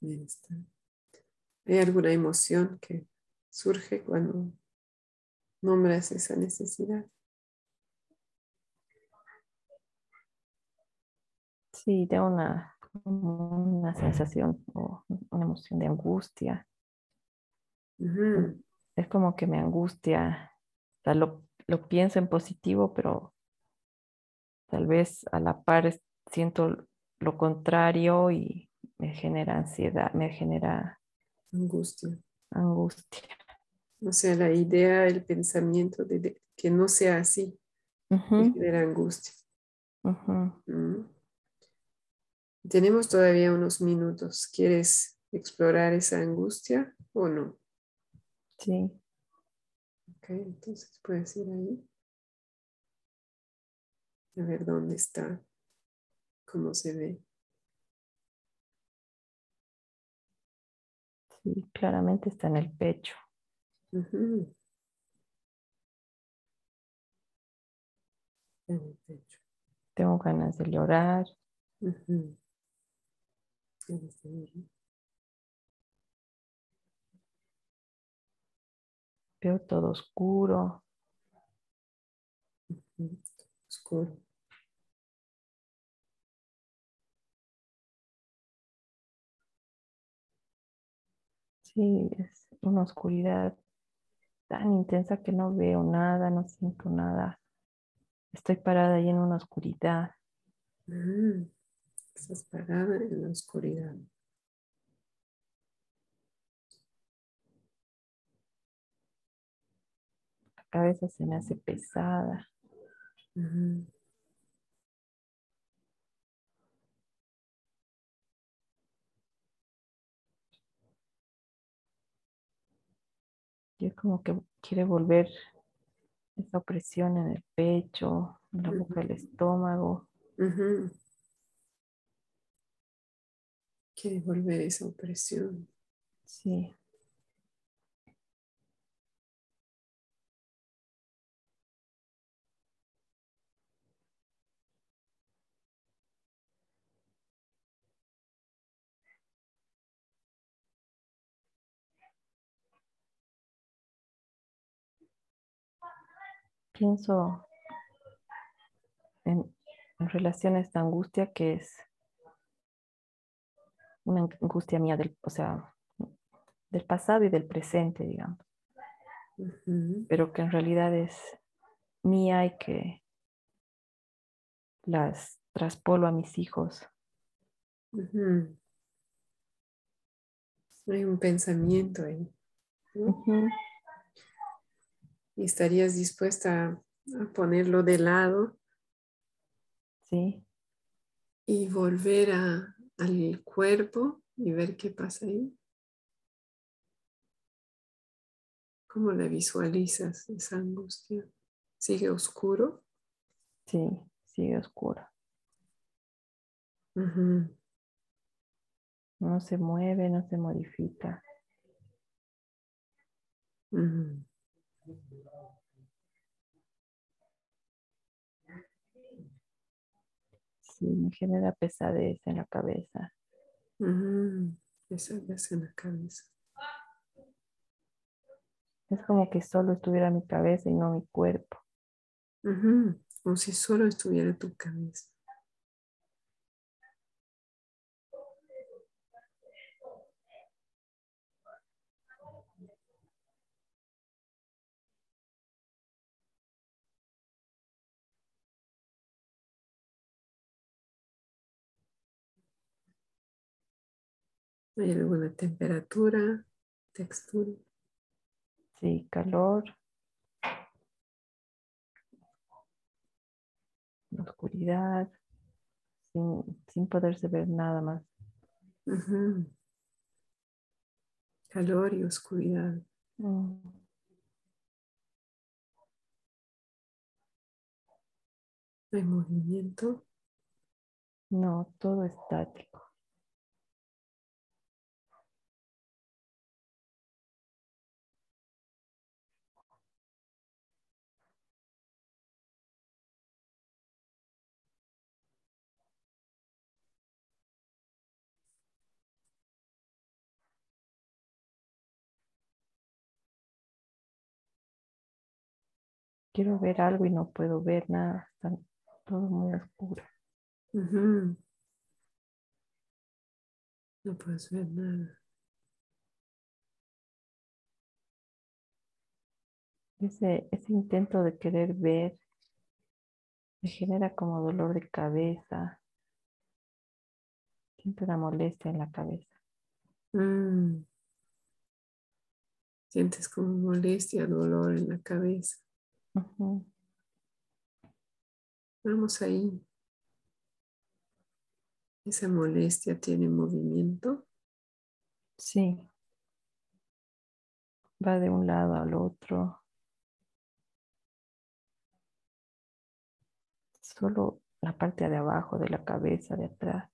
Bienestar. ¿Hay alguna emoción que surge cuando nombras esa necesidad? Sí, tengo una, una sensación o una emoción de angustia. Es como que me angustia. O sea, lo, lo pienso en positivo, pero tal vez a la par siento lo contrario y me genera ansiedad, me genera Angustia. angustia. O sea, la idea, el pensamiento de, de que no sea así, Ujú, genera angustia. Mm. Tenemos todavía unos minutos. ¿Quieres explorar esa angustia o no? Sí, Ok, entonces puedes ir ahí. A ver dónde está, cómo se ve. sí, claramente está en el pecho. En el pecho. Tengo ganas de llorar. Veo todo oscuro. Oscuro. Sí, es una oscuridad tan intensa que no veo nada, no siento nada. Estoy parada ahí en una oscuridad. Mm, Estás parada en la oscuridad. Cabeza se me hace pesada. Ujú. Y es como que quiere volver esa opresión en el pecho, en la boca del estómago. Ujú. Quiere volver esa opresión. Sí. Pienso en, en relación a esta angustia que es una angustia mía del, o sea, del pasado y del presente, digamos, pero que en realidad es mía y que las traspolo a mis hijos. Hay un pensamiento ahí. Y estarías dispuesta a, a ponerlo de lado Sí, y volver a- al cuerpo y ver qué pasa ahí. ¿Cómo la visualizas esa angustia? ¿Sigue oscuro? sí, sigue oscuro. No se mueve, no se modifica. Sí, me genera pesadez en la cabeza. Esa vez en la cabeza. Es como que solo estuviera mi cabeza y no mi cuerpo. Ujú. Como si solo estuviera tu cabeza. ¿Hay alguna temperatura, textura? Sí, calor, oscuridad, sin, sin poderse ver nada más. Ujú. Calor y oscuridad. Mm, Hay movimiento. No, todo estático. Quiero ver algo y no puedo ver nada. Está todo muy oscuro. No puedes ver nada. Ese, ese intento de querer ver me genera como dolor de cabeza. Siento una molestia en la cabeza. Mm. Sientes como molestia, dolor en la cabeza. Vamos ahí. Esa molestia tiene movimiento. Sí. Va de un lado al otro. Solo la parte de abajo de la cabeza, de atrás,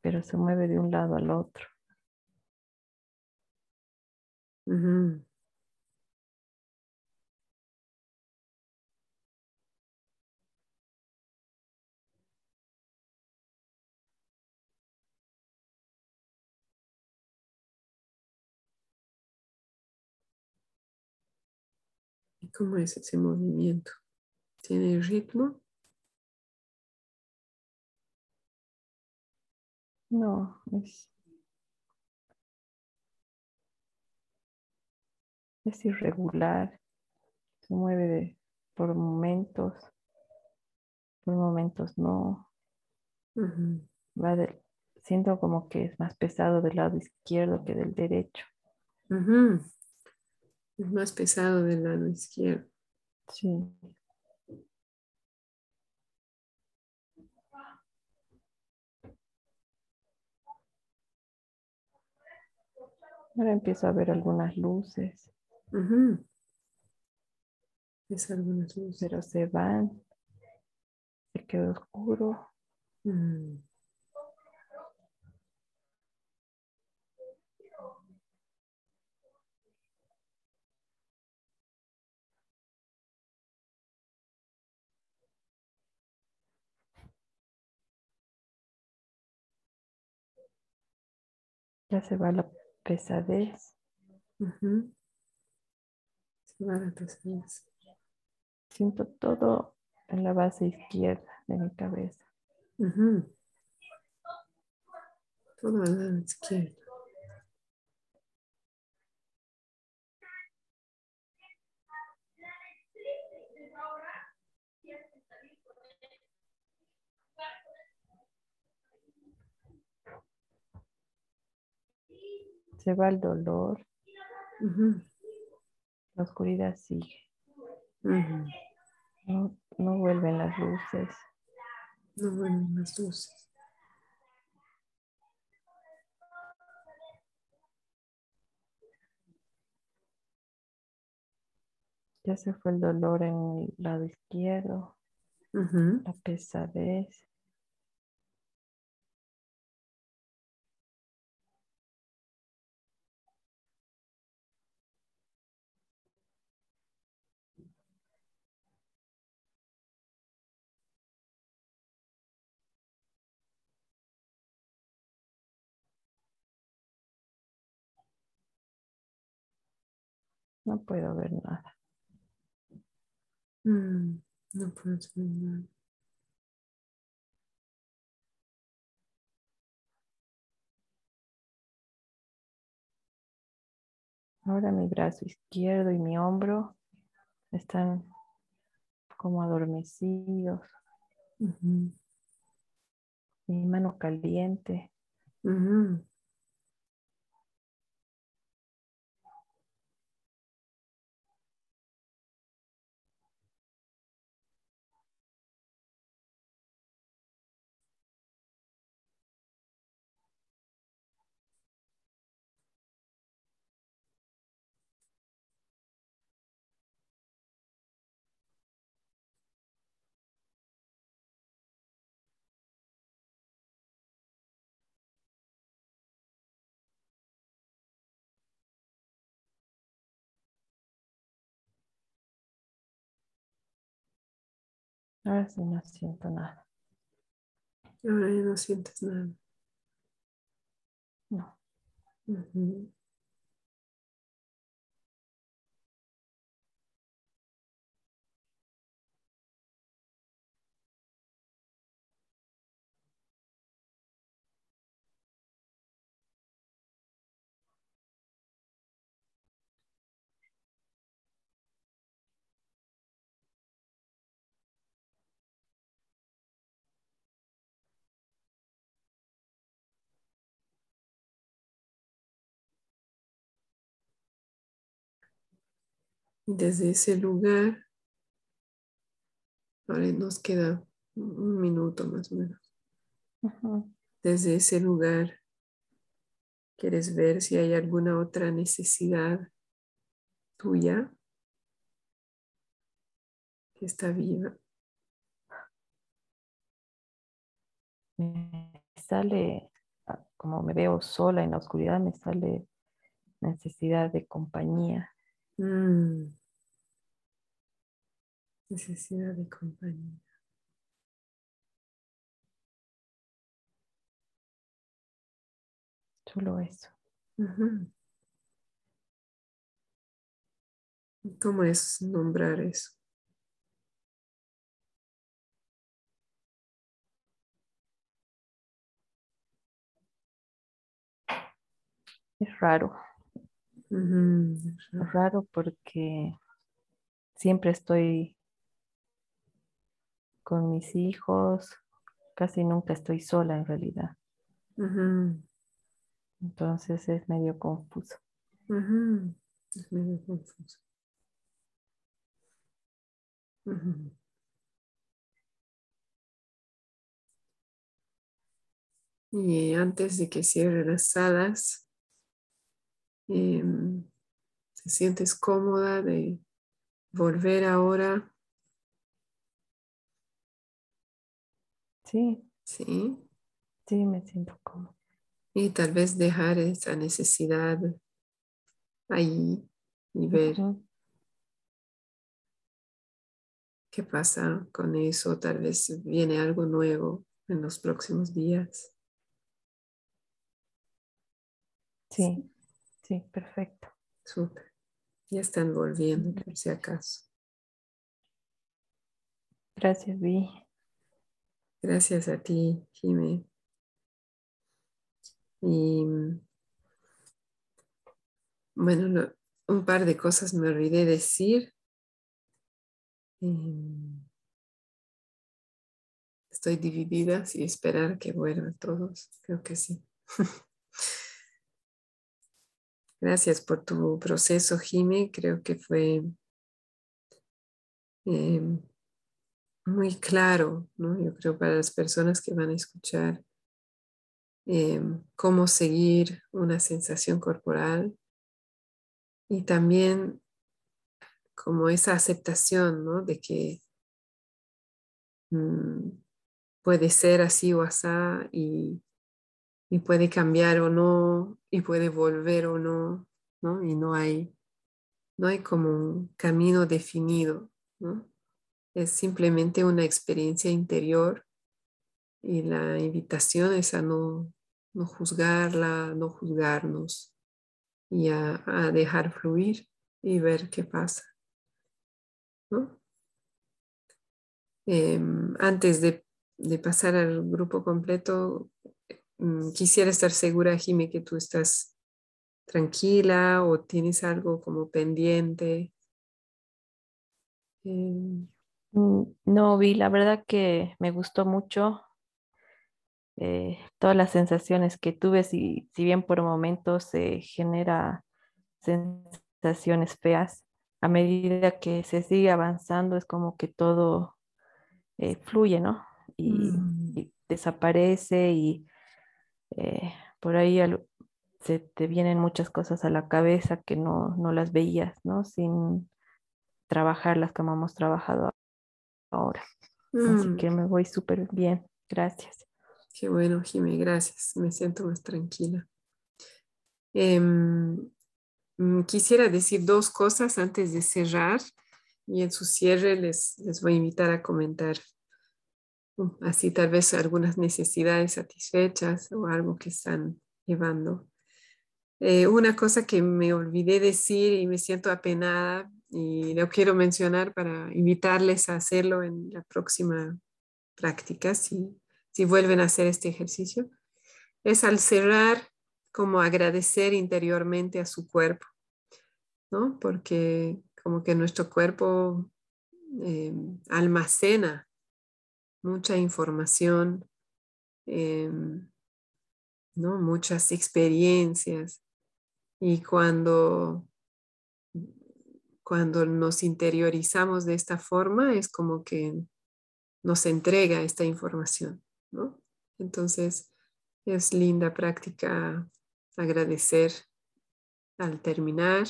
pero se mueve de un lado al otro. Ujú. Cómo es ese movimiento? ¿Tiene ritmo? No, es, es irregular, se mueve de, por momentos, por momentos no. Siento como que es más pesado del lado izquierdo que del derecho. Uh. Es más pesado del lado izquierdo. Sí. Ahora empiezo a ver algunas luces. Es algunas luces. pero se van. Se queda oscuro. Mm. Ya se va la pesadez. Se va la pesadez. Siento todo en la base izquierda de mi cabeza. Ujú. Todo al lado izquierdo. Se va el dolor. La oscuridad sigue. No, no vuelven las luces. No vuelven las luces. Ya se fue el dolor en el lado izquierdo. La pesadez. No puedo ver nada. Mm. No puedo hacer nada. Ahora mi brazo izquierdo y mi hombro están como adormecidos. Mi mano caliente. Ahora sí no siento nada. Ahora ya no sientes nada. No. Desde ese lugar, ahora nos queda un minuto más o menos. Desde ese lugar, ¿quieres ver si hay alguna otra necesidad tuya que está viva? Me sale, ah, como me veo sola en la oscuridad, me sale necesidad de compañía. Mm. Necesidad de compañía. Solo eso. ¿Cómo es nombrar eso? Es raro. Es raro porque siempre estoy con mis hijos, casi nunca estoy sola en realidad. Entonces es medio confuso. Es medio confuso. Y antes de que cierre las salas, em, ¿te sientes cómoda de volver ahora? Sí, Sí. sí, me siento cómoda. Y tal vez dejar esa necesidad ahí y ver qué pasa con eso. Tal vez viene algo nuevo en los próximos días. Sí, sí, perfecto. Súper. Ya están volviendo, por si acaso. Gracias, Vi. Gracias a ti, Jimé. Y bueno, no- un par de cosas me olvidé decir. Em, Estoy dividida si esperar que vuelvan todos. Creo que sí. Gracias por tu proceso, Jimé. Creo que fue em, muy claro, ¿no? Yo creo para las personas que van a escuchar em, cómo seguir una sensación corporal y también como esa aceptación, ¿no? De que mm, puede ser así o asá y, y puede cambiar o no y puede volver o no, ¿no? Y no hay, no hay como un camino definido, ¿no? Es simplemente una experiencia interior y la invitación es a no, no juzgarla, no juzgarnos y a, a dejar fluir y ver qué pasa. ¿no? Em, antes de, de pasar al grupo completo, mm, quisiera estar segura, Jimé, que tú estás tranquila o tienes algo como pendiente. Mm, No, Vi, la verdad que me gustó mucho eh, todas las sensaciones que tuve, si, si bien por momentos se genera sensaciones feas, a medida que se sigue avanzando es como que todo eh, fluye, ¿no? Y, Mm. y desaparece y eh, por ahí al- se te vienen muchas cosas a la cabeza que no, no las veías, ¿no? Sin trabajarlas como hemos trabajado ahora. Así mm, que me voy súper bien. Gracias. Qué bueno, Jimé, gracias. Me siento más tranquila. Em, mm, quisiera decir dos cosas antes de cerrar y en su cierre les, les voy a invitar a comentar mm, así tal vez algunas necesidades satisfechas o algo que están llevando. Eh, una cosa que me olvidé decir y me siento apenada y lo quiero mencionar para invitarles a hacerlo en la próxima práctica, si, si vuelven a hacer este ejercicio, es al cerrar como agradecer interiormente a su cuerpo, ¿no? Porque como que nuestro cuerpo eh, almacena mucha información, eh, ¿no? Muchas experiencias y cuando cuando nos interiorizamos de esta forma es como que nos entrega esta información, ¿no? Entonces es linda práctica agradecer al terminar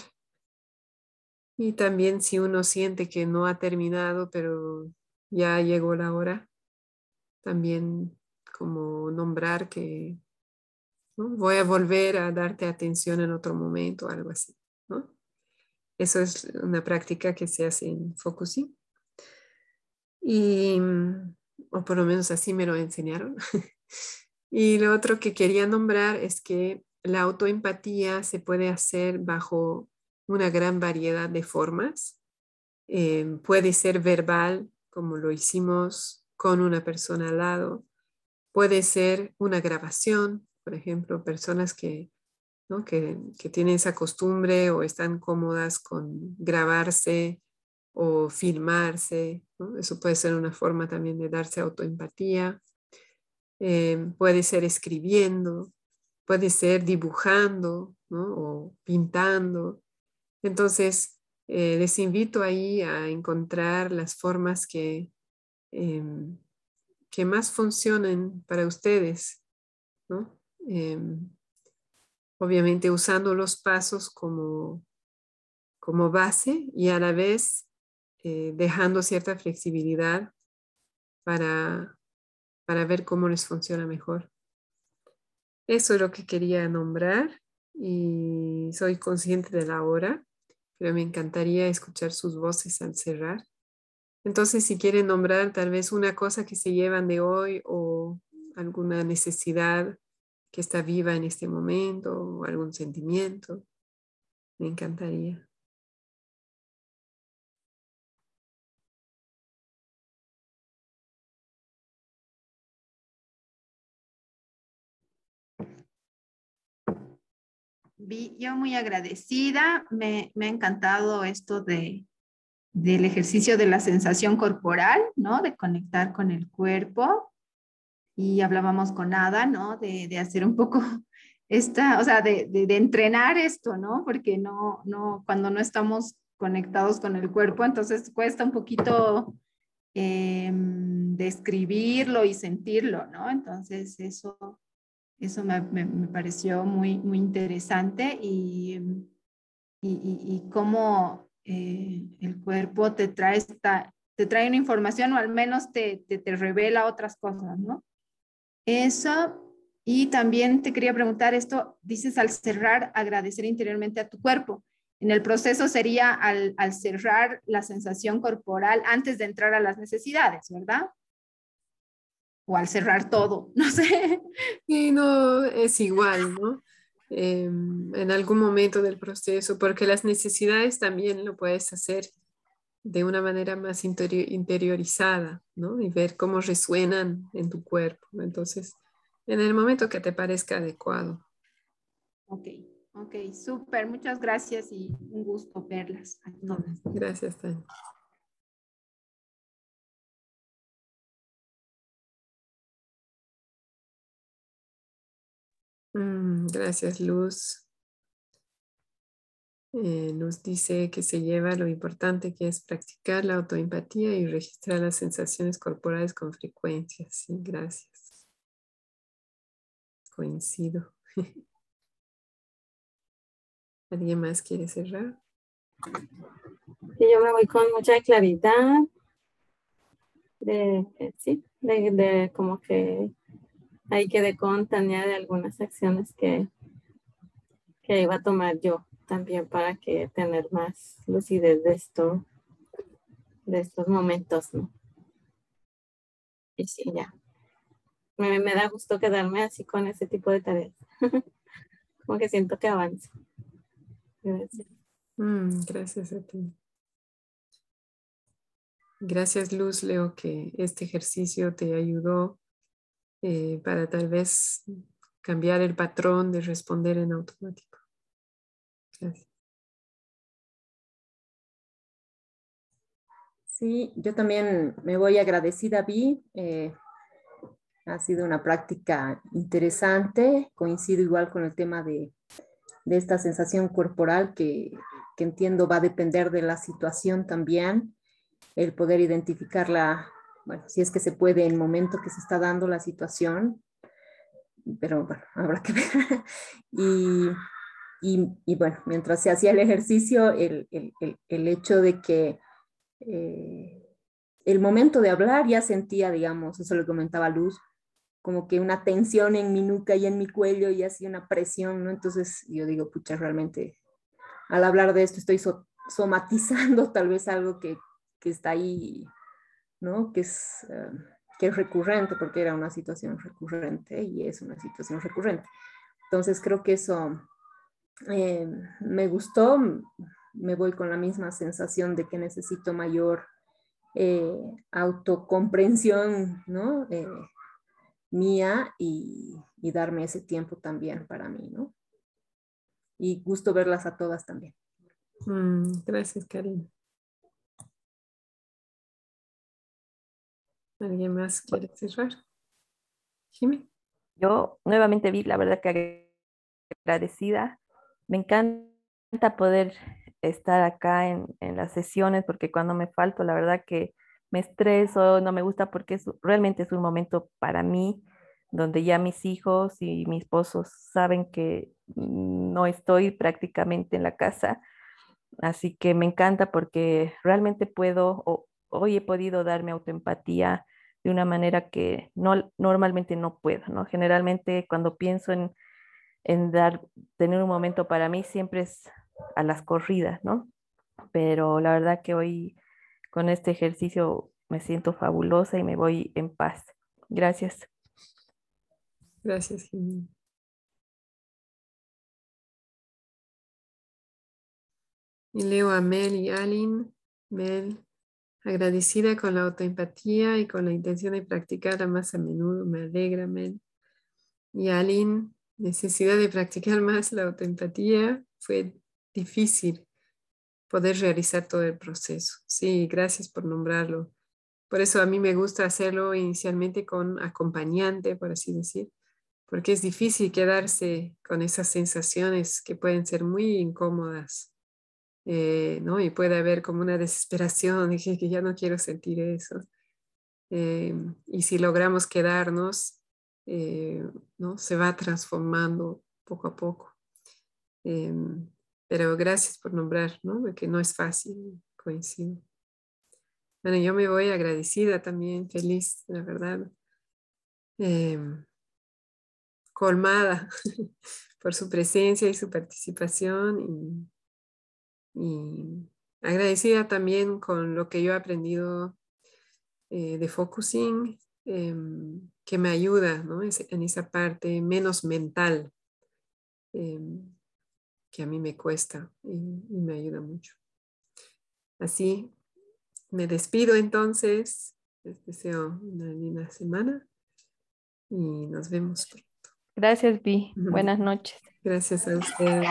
y también si uno siente que no ha terminado pero ya llegó la hora, también como nombrar que voy a volver a darte atención en otro momento, algo así. Eso es una práctica que se hace en Focusing. Y, o por lo menos así me lo enseñaron. y lo otro que quería nombrar es que la autoempatía se puede hacer bajo una gran variedad de formas. Eh, puede ser verbal, como lo hicimos con una persona al lado. Puede ser una grabación, por ejemplo, personas que que tienen esa costumbre o están cómodas con grabarse o filmarse. Eso puede ser una forma también de darse autoempatía. Eh, puede ser escribiendo, puede ser dibujando o pintando. Entonces, eh, les invito ahí a encontrar las formas que, em, que más funcionen para ustedes. Em, obviamente usando los pasos como, como base y a la vez eh, dejando cierta flexibilidad para, para ver cómo les funciona mejor. Eso es lo que quería nombrar y soy consciente de la hora, pero me encantaría escuchar sus voces al cerrar. Entonces, si quieren nombrar tal vez una cosa que se llevan de hoy o alguna necesidad que está viva en este momento o algún sentimiento, me encantaría. yo muy agradecida, me, me ha encantado esto de, del ejercicio de la sensación corporal, ¿no? De conectar con el cuerpo. Y hablábamos con Ada, ¿no? De, de hacer un poco esta, o sea, de, de, entrenar esto, ¿no? Porque no, no, cuando no estamos conectados con el cuerpo, entonces cuesta un poquito eh, describirlo y sentirlo, ¿no? Entonces eso eso me, pareció muy, muy interesante y, y, cómo eh, el cuerpo te trae, esta, te trae una información o al menos te, te, te revela otras cosas, ¿no? Eso y también te quería preguntar esto, dices al cerrar, agradecer interiormente a tu cuerpo. En el proceso sería al, al, cerrar la sensación corporal antes de entrar a las necesidades, ¿verdad? o al cerrar todo, no sé. Sí, no, es igual, ¿no? Em, en algún momento del proceso, porque las necesidades también lo puedes hacer de una manera más interiorizada, ¿no? Y ver cómo resuenan en tu cuerpo. Entonces, en el momento que te parezca adecuado. Ok, ok, súper, muchas gracias y un gusto verlas a todas. Gracias, Tania. Mm, gracias, Luz. Eh, Luz dice que se lleva lo importante que es practicar la autoempatía y registrar las sensaciones corporales con frecuencia. Sí, gracias. Coincido. ¿Alguien más quiere cerrar? yo me voy con mucha claridad de, eh, sí, de, de como que ahí quedé con Tania de algunas acciones que, que iba a tomar yo también para que tener más lucidez de esto, de estos momentos, ¿no? Y sí, ya. Me, me da gusto quedarme así con ese tipo de tareas. Como que siento que avanzo. Gracias. Mm, gracias a ti. Gracias, Luz. Leo que este ejercicio te ayudó eh, para tal vez cambiar el patrón de responder en automático. Sí, yo también me voy agradecida, Vi. Eh, ha sido una práctica interesante. Coincido igual con el tema de, de esta sensación corporal que, que, entiendo va a depender de la situación también. El poder identificarla bueno, si es que se puede en el momento que se está dando la situación, pero bueno, habrá que ver. y, y, y, bueno, mientras se hacía el ejercicio, el, el, el, hecho de que eh, el momento de hablar ya sentía, digamos, eso lo comentaba Luz, como que una tensión en mi nuca y en mi cuello y así una presión, ¿no? Entonces yo digo, pucha, realmente al hablar de esto estoy somatizando tal vez algo que, que está ahí ¿no? Que es, eh, que es recurrente, porque era una situación recurrente y es una situación recurrente. Entonces creo que eso eh, me gustó, me voy con la misma sensación de que necesito mayor eh, autocomprensión, ¿no? mía y, y, darme ese tiempo también para mí, ¿no? y gusto verlas a todas también. Mm, gracias, Karina. ¿Alguien más quiere cerrar? Jimmy. Yo nuevamente vi, la verdad que agradecida. Me encanta poder estar acá en, en, las sesiones porque cuando me falto, la verdad que me estreso, no me gusta porque es, realmente es un momento para mí donde ya mis hijos y mi esposo saben que no estoy prácticamente en la casa. Así que me encanta porque realmente puedo, o, hoy he podido darme autoempatía de una manera que no, normalmente no puedo, ¿no? Generalmente cuando pienso en, en dar, tener un momento para mí siempre es a las corridas, ¿no? Pero la verdad que hoy con este ejercicio me siento fabulosa y me voy en paz. Gracias. Gracias, Jimmy. Y leo a Mel y Alin. Mel, agradecida con la autoempatía y con la intención de practicarla más a menudo. Me alegra, Mel. Y Alin, necesidad de practicar más la autoempatía. Fue difícil poder realizar todo el proceso. Sí, gracias por nombrarlo. Por eso a mí me gusta hacerlo inicialmente con acompañante, por así decir, porque es difícil quedarse con esas sensaciones que pueden ser muy incómodas, eh, ¿no? Y puede haber como una desesperación, dije que ya no quiero sentir eso. Eh, y si logramos quedarnos, eh, ¿no? Se va transformando poco a poco. pero gracias por nombrar, ¿no? Porque no es fácil, coincido. Bueno, yo me voy agradecida también, feliz, la verdad colmada por su presencia y su participación y, agradecida también con lo que yo he aprendido eh, de focusing, em, que me ayuda en esa parte menos mental em, que a mí me cuesta y, y me ayuda mucho. Así, me despido entonces, les deseo una linda semana y nos vemos pronto. Gracias, Vi. Buenas noches. Gracias a usted.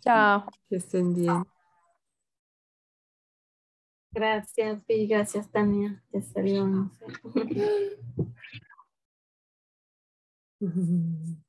Chao. Que estén bien. Gracias, Vi. Gracias, Tania. Ya salió.